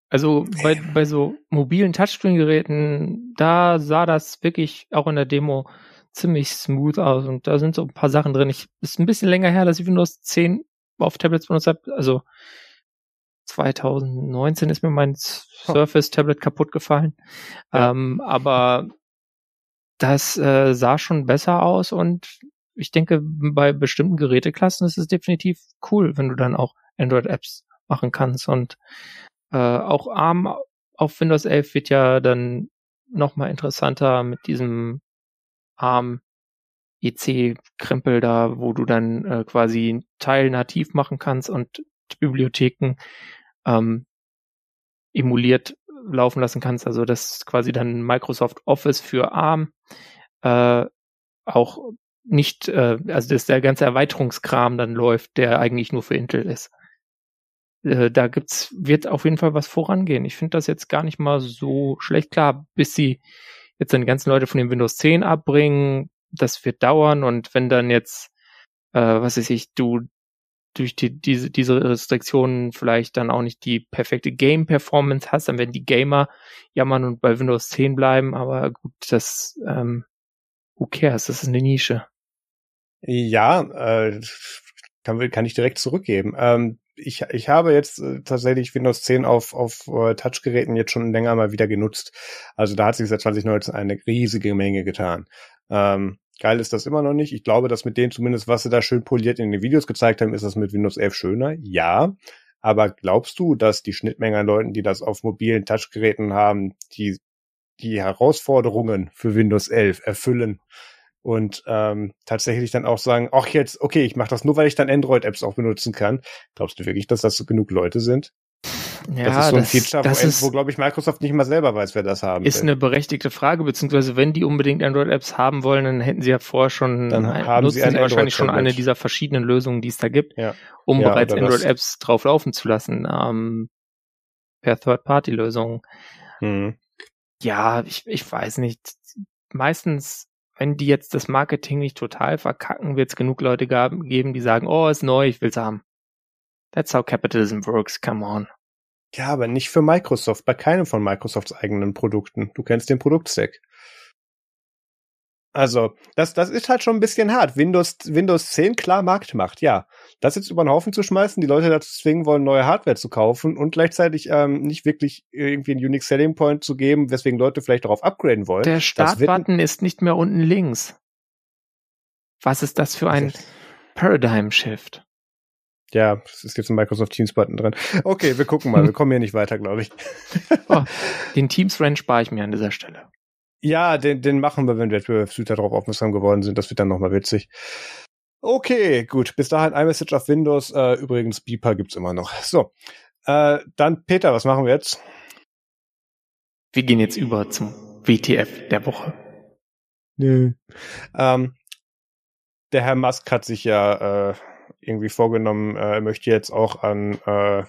Also bei, bei so mobilen Touchscreen-Geräten, da sah das wirklich auch in der Demo ziemlich smooth aus und da sind so ein paar Sachen drin. Ich, ist ein bisschen länger her, dass ich Windows 10 auf Tablets benutzt habe. Also 2019 ist mir mein Surface Tablet kaputt gefallen. Ja. Ähm, aber das äh, sah schon besser aus und ich denke, bei bestimmten Geräteklassen ist es definitiv cool, wenn du dann auch Android-Apps machen kannst. Und äh, auch ARM auf Windows 11 wird ja dann nochmal interessanter mit diesem ARM EC-Krempel da, wo du dann äh, quasi Teil nativ machen kannst und Bibliotheken ähm, emuliert laufen lassen kannst. Also das quasi dann Microsoft Office für ARM äh, auch nicht, äh, also dass der ganze Erweiterungskram dann läuft, der eigentlich nur für Intel ist. Äh, da gibt's, wird auf jeden Fall was vorangehen. Ich finde das jetzt gar nicht mal so schlecht. Klar, bis sie jetzt dann die ganzen Leute von dem Windows 10 abbringen, das wird dauern und wenn dann jetzt, äh, was weiß ich, du durch die, diese, diese Restriktionen vielleicht dann auch nicht die perfekte Game-Performance hast, dann werden die Gamer jammern und bei Windows 10 bleiben, aber gut, das, ähm, who cares, das ist eine Nische. Ja, äh, kann, kann ich direkt zurückgeben. Ähm, ich, ich habe jetzt äh, tatsächlich Windows 10 auf, auf äh, Touchgeräten jetzt schon länger mal wieder genutzt. Also da hat sich seit 2019 eine riesige Menge getan. Ähm, geil ist das immer noch nicht. Ich glaube, dass mit denen zumindest, was sie da schön poliert in den Videos gezeigt haben, ist das mit Windows 11 schöner. Ja. Aber glaubst du, dass die Schnittmenge an Leuten, die das auf mobilen Touchgeräten haben, die die Herausforderungen für Windows 11 erfüllen und ähm, tatsächlich dann auch sagen, ach jetzt, okay, ich mache das nur, weil ich dann Android-Apps auch benutzen kann. Glaubst du wirklich, dass das so genug Leute sind? Ja, das ist so ein das, Feature, das wo, ist, wo glaube ich, Microsoft nicht mal selber weiß, wer das haben ist will. eine berechtigte Frage, beziehungsweise wenn die unbedingt Android-Apps haben wollen, dann hätten sie ja vorher schon, Dann ein- haben sie nutzen ein wahrscheinlich schon eine dieser verschiedenen Lösungen, die es da gibt, Ja. um Ja, bereits Android-Apps drauf laufen zu lassen, ähm, per Third-Party-Lösungen. Hm. Ja, ich, ich weiß nicht. Meistens, wenn die jetzt das Marketing nicht total verkacken, wird es genug Leute geben, die sagen, oh, ist neu, ich will's haben. That's how capitalism works, come on. Ja, aber nicht für Microsoft, bei keinem von Microsofts eigenen Produkten. Du kennst den Produktstack. Also, das, das ist halt schon ein bisschen hart. Windows, Windows 10 klar Marktmacht, ja. Das jetzt über den Haufen zu schmeißen, die Leute dazu zwingen wollen, neue Hardware zu kaufen und gleichzeitig ähm, nicht wirklich irgendwie einen Unique Selling Point zu geben, weswegen Leute vielleicht darauf upgraden wollen. Der Startbutton ist nicht mehr unten links. Was ist das für ein Paradigm-Shift? Ja, es ist jetzt ein Microsoft Teams Button drin. Okay, wir gucken mal. Wir (laughs) kommen hier nicht weiter, glaube ich. Oh, (laughs) den Teams-Rand spare ich mir an dieser Stelle. Ja, den, den machen wir, wenn Wettbewerbshüter darauf aufmerksam geworden sind. Das wird dann nochmal witzig. Okay, gut. Bis dahin iMessage auf Windows. Äh, übrigens, Beeper gibt's immer noch. So. Äh, dann, Peter, was machen wir jetzt? Wir gehen jetzt über zum WTF der Woche. Nö. Ähm, der Herr Musk hat sich ja äh, irgendwie vorgenommen, äh, er möchte jetzt auch an äh,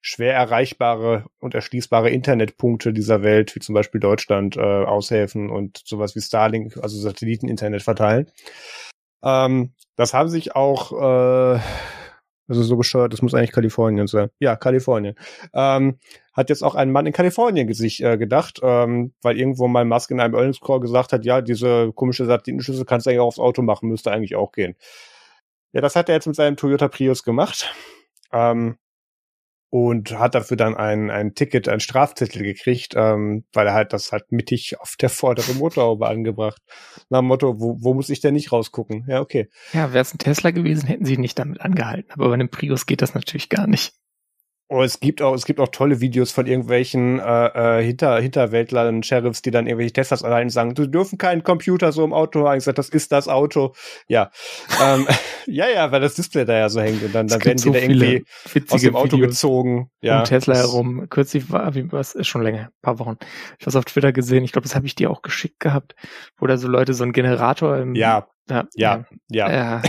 schwer erreichbare und erschließbare Internetpunkte dieser Welt, wie zum Beispiel Deutschland, äh, aushelfen und sowas wie Starlink, also Satelliteninternet verteilen. Ähm, das haben sich auch, äh, also so bescheuert, das muss eigentlich Kalifornien sein. Ja, Kalifornien. Ähm, hat jetzt auch ein Mann in Kalifornien sich äh, gedacht, ähm, weil irgendwo mal Musk in einem Earnings Call gesagt hat, ja, diese komische Satellitenschüssel kannst du eigentlich auch aufs Auto machen, müsste eigentlich auch gehen. Ja, das hat er jetzt mit seinem Toyota Prius gemacht. Ähm, und hat dafür dann ein, ein Ticket, ein Strafzettel gekriegt, ähm, weil er halt das halt mittig auf der vorderen Motorhaube angebracht. Nach dem Motto, wo, wo muss ich denn nicht rausgucken? Ja, okay. Ja, wäre es ein Tesla gewesen, hätten sie ihn nicht damit angehalten. Aber bei einem Prius geht das natürlich gar nicht. Oh, es gibt auch, es gibt auch tolle Videos von irgendwelchen äh, äh, Hinter, Hinterwäldlern, Sheriffs, die dann irgendwelche Teslas allein sagen, du dürfen keinen Computer so im Auto haben. Ich sag, das ist das Auto. Ja. (laughs) ähm, (laughs) ja, ja, weil das Display da ja so hängt und dann, dann Es werden die so da irgendwie aus dem Auto Videos gezogen. Ja. um Tesla herum. Kürzlich war, wie was ist schon länger, ein paar Wochen. Ich habe auf Twitter gesehen, ich glaube, das habe ich dir auch geschickt gehabt, wo da so Leute so einen Generator im Ja, ja, ja, ja. ja.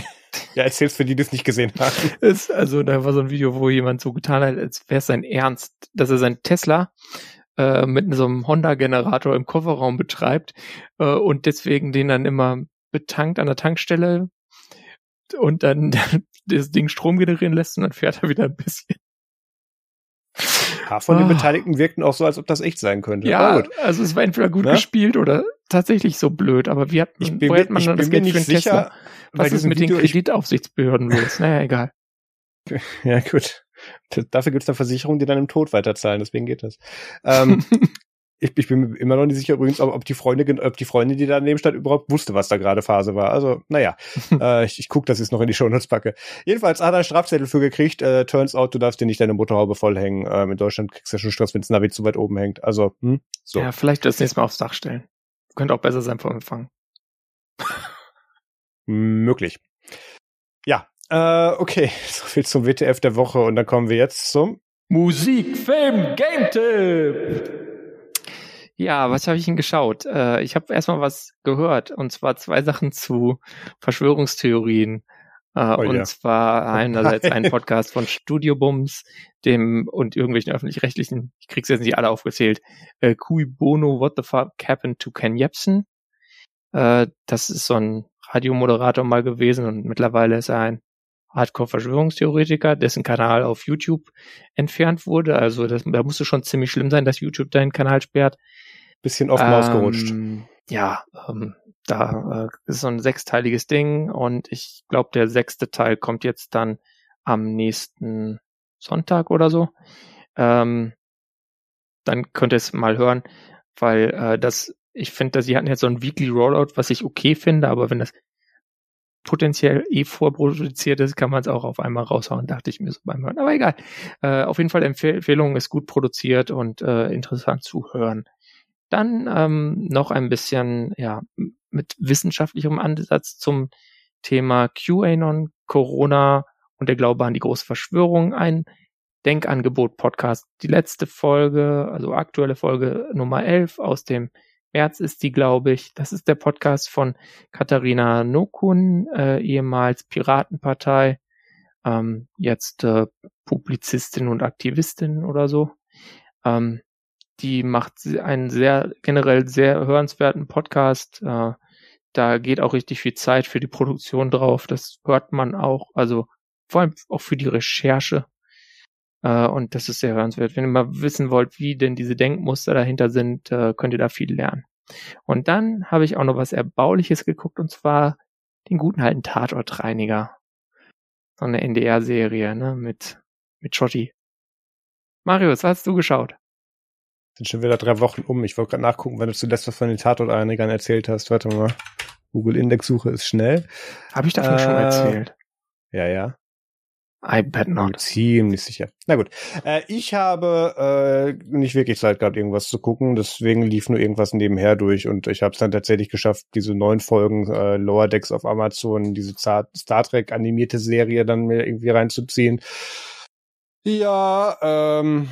Ja, erzähl's für die, die es nicht gesehen haben. (laughs) Ist, also da war so ein Video, wo jemand so getan hat, als wäre es sein Ernst, dass er sein Tesla äh, mit so einem Honda-Generator im Kofferraum betreibt äh, und deswegen den dann immer betankt an der Tankstelle und dann (laughs) das Ding Strom generieren lässt und dann fährt er wieder ein bisschen. Paar von den Ah. Beteiligten wirkten auch so, als ob das echt sein könnte. Ja, also es war entweder gut Ne? gespielt oder tatsächlich so blöd, aber wie hat man, Ich bin, wo mir, hätte man ich das Geld nicht für einen sicher, Tesla? Was ist mit Video, den ich, Kreditaufsichtsbehörden los? Naja, egal. (laughs) ja gut. Dafür gibt's dann Versicherungen, die dann im Tod weiterzahlen, deswegen geht das. Ähm, (laughs) ich, ich bin mir immer noch nicht sicher übrigens, ob, ob die Freunde, gen- ob die Freundin, die da daneben stand, überhaupt wusste, was da gerade Phase war. Also, naja, (laughs) äh, ich, ich guck, dass ich es noch in die Shownotes packe. Jedenfalls hat er einen Strafzettel für gekriegt. Äh, turns out, du darfst dir nicht deine Motorhaube vollhängen. Ähm, in Deutschland kriegst du ja schon Stress, wenn das Navi zu weit oben hängt. Also, hm, so. Ja, vielleicht das nächste Mal aufs Dach stellen. Könnte auch besser sein vom Empfang. Möglich. Ja, äh, okay, (laughs) so viel zum WTF der Woche und dann kommen wir jetzt zum Musik, Film, Game-Tipp! Ja, was habe ich denn geschaut? Äh, ich habe erstmal was gehört, und zwar zwei Sachen zu Verschwörungstheorien. Äh, Oh und ja. zwar einerseits nein. ein Podcast von Studio Bums, dem und irgendwelchen öffentlich-rechtlichen, ich krieg's jetzt nicht alle aufgezählt, äh, Cui Bono, What the Fuck Happened to Ken Jebsen. Äh, das ist so ein Radiomoderator mal gewesen und mittlerweile ist er ein Hardcore-Verschwörungstheoretiker, dessen Kanal auf YouTube entfernt wurde. Also das, da musste schon ziemlich schlimm sein, dass YouTube deinen Kanal sperrt. Bisschen gerutscht. Ähm, Ja, ähm, da äh, ist so ein sechsteiliges Ding und ich glaube, der sechste Teil kommt jetzt dann am nächsten Sonntag oder so. Ähm, dann könnt ihr es mal hören, weil äh, das, ich finde, dass sie hatten jetzt so ein Weekly Rollout, was ich okay finde, aber wenn das potenziell eh vorproduziert ist, kann man es auch auf einmal raushauen, dachte ich mir so beim Hören. Aber egal. Äh, auf jeden Fall Empfehlung ist gut produziert und äh, interessant zu hören. Dann ähm, noch ein bisschen, ja, mit wissenschaftlichem Ansatz zum Thema QAnon, Corona und der Glaube an die große Verschwörung ein Denkangebot Podcast. Die letzte Folge, also aktuelle Folge Nummer 11 aus dem März ist die, glaube ich. Das ist der Podcast von Katharina Nokun, äh, ehemals Piratenpartei, ähm, jetzt äh, Publizistin und Aktivistin oder so. Ähm, die macht einen sehr generell sehr hörenswerten Podcast. Äh, da geht auch richtig viel Zeit für die Produktion drauf. Das hört man auch. Also vor allem auch für die Recherche. Äh, und das ist sehr hörenswert. Wenn ihr mal wissen wollt, wie denn diese Denkmuster dahinter sind, äh, könnt ihr da viel lernen. Und dann habe ich auch noch was Erbauliches geguckt, und zwar den guten alten Tatortreiniger. So eine NDR-Serie, ne, mit, mit Schotti. Marius, hast du geschaut? Sind schon wieder drei Wochen um. Ich wollte gerade nachgucken, wenn du zuletzt was von den Tatortreinigern erzählt hast. Warte mal. Google-Index-Suche ist schnell. Habe ich davon äh, schon erzählt? Ja, ja. I bet not. Ziemlich sicher. Na gut. Äh, ich habe äh, nicht wirklich Zeit gehabt, irgendwas zu gucken. Deswegen lief nur irgendwas nebenher durch. Und ich habe es dann tatsächlich geschafft, diese neun Folgen äh, Lower Decks auf Amazon, diese Star Trek animierte Serie dann mir irgendwie reinzuziehen. Ja, ähm,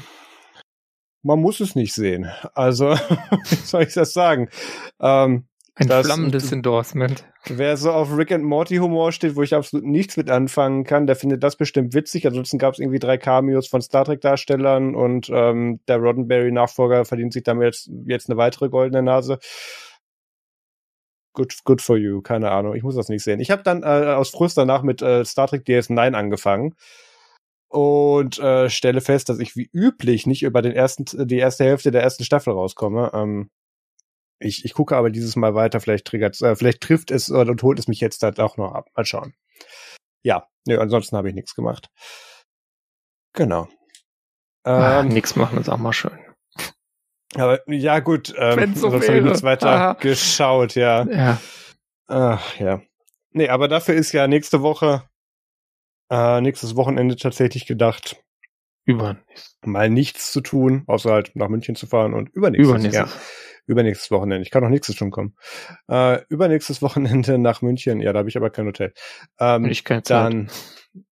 man muss es nicht sehen. Also, (laughs) wie soll ich das sagen? Ähm, ein das, flammendes Endorsement. Wer so auf Rick and Morty Humor steht, wo ich absolut nichts mit anfangen kann, der findet das bestimmt witzig. Ansonsten gab es irgendwie drei Cameos von Star Trek Darstellern und ähm, der Roddenberry Nachfolger verdient sich damit jetzt, jetzt eine weitere goldene Nase. Good, good for you, keine Ahnung. Ich muss das nicht sehen. Ich habe dann äh, aus Frust danach mit äh, Star Trek DS9 angefangen und äh, stelle fest, dass ich wie üblich nicht über den ersten, die erste Hälfte der ersten Staffel rauskomme. Ähm, ich, ich gucke aber dieses Mal weiter, vielleicht triggert äh, vielleicht trifft es oder und holt es mich jetzt halt auch noch ab. Mal schauen. Ja, nö, ansonsten habe ich nichts gemacht. Genau. Ähm, nichts machen ist auch mal schön. Aber ja, gut, ähm, so sonst habe ich nichts weiter Aha. geschaut, ja. Ja. Ach, ja. Nee, aber dafür ist ja nächste Woche, äh, nächstes Wochenende tatsächlich gedacht. Übernächstes. Mal nichts zu tun, außer halt nach München zu fahren und übernächstes. Übernächstes. Ja übernächstes Wochenende. Ich kann auch nächstes schon kommen. Äh, übernächstes Wochenende (laughs) nach München. Ja, da habe ich aber kein Hotel. Ähm, ich keine Zeit. Dann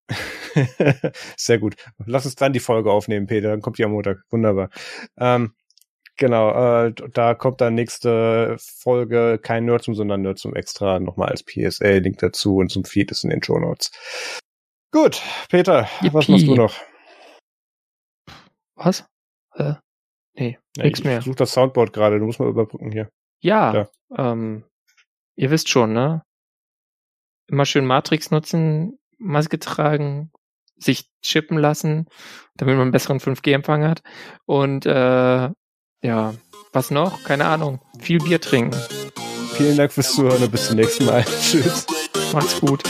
(laughs) sehr gut. Lass uns dann die Folge aufnehmen, Peter. Dann kommt die am Montag. Wunderbar. Ähm, genau, äh, da kommt dann nächste Folge kein Nerdsum, sondern Nerdsum extra nochmal als PSA. Link dazu und zum Feed ist in den Show Notes. Gut, Peter, Yippie. was machst du noch? Was? Äh, Nee, ja, nichts mehr. Ich suche das Soundboard gerade, du musst mal überbrücken hier. Ja, ja. Ähm, ihr wisst schon, ne? Immer schön Matrix nutzen, Maske tragen, sich chippen lassen, damit man einen besseren 5G-Empfang hat. Und äh, ja, was noch? Keine Ahnung. Viel Bier trinken. Vielen Dank fürs Zuhören und bis zum nächsten Mal. (laughs) Tschüss. Macht's gut.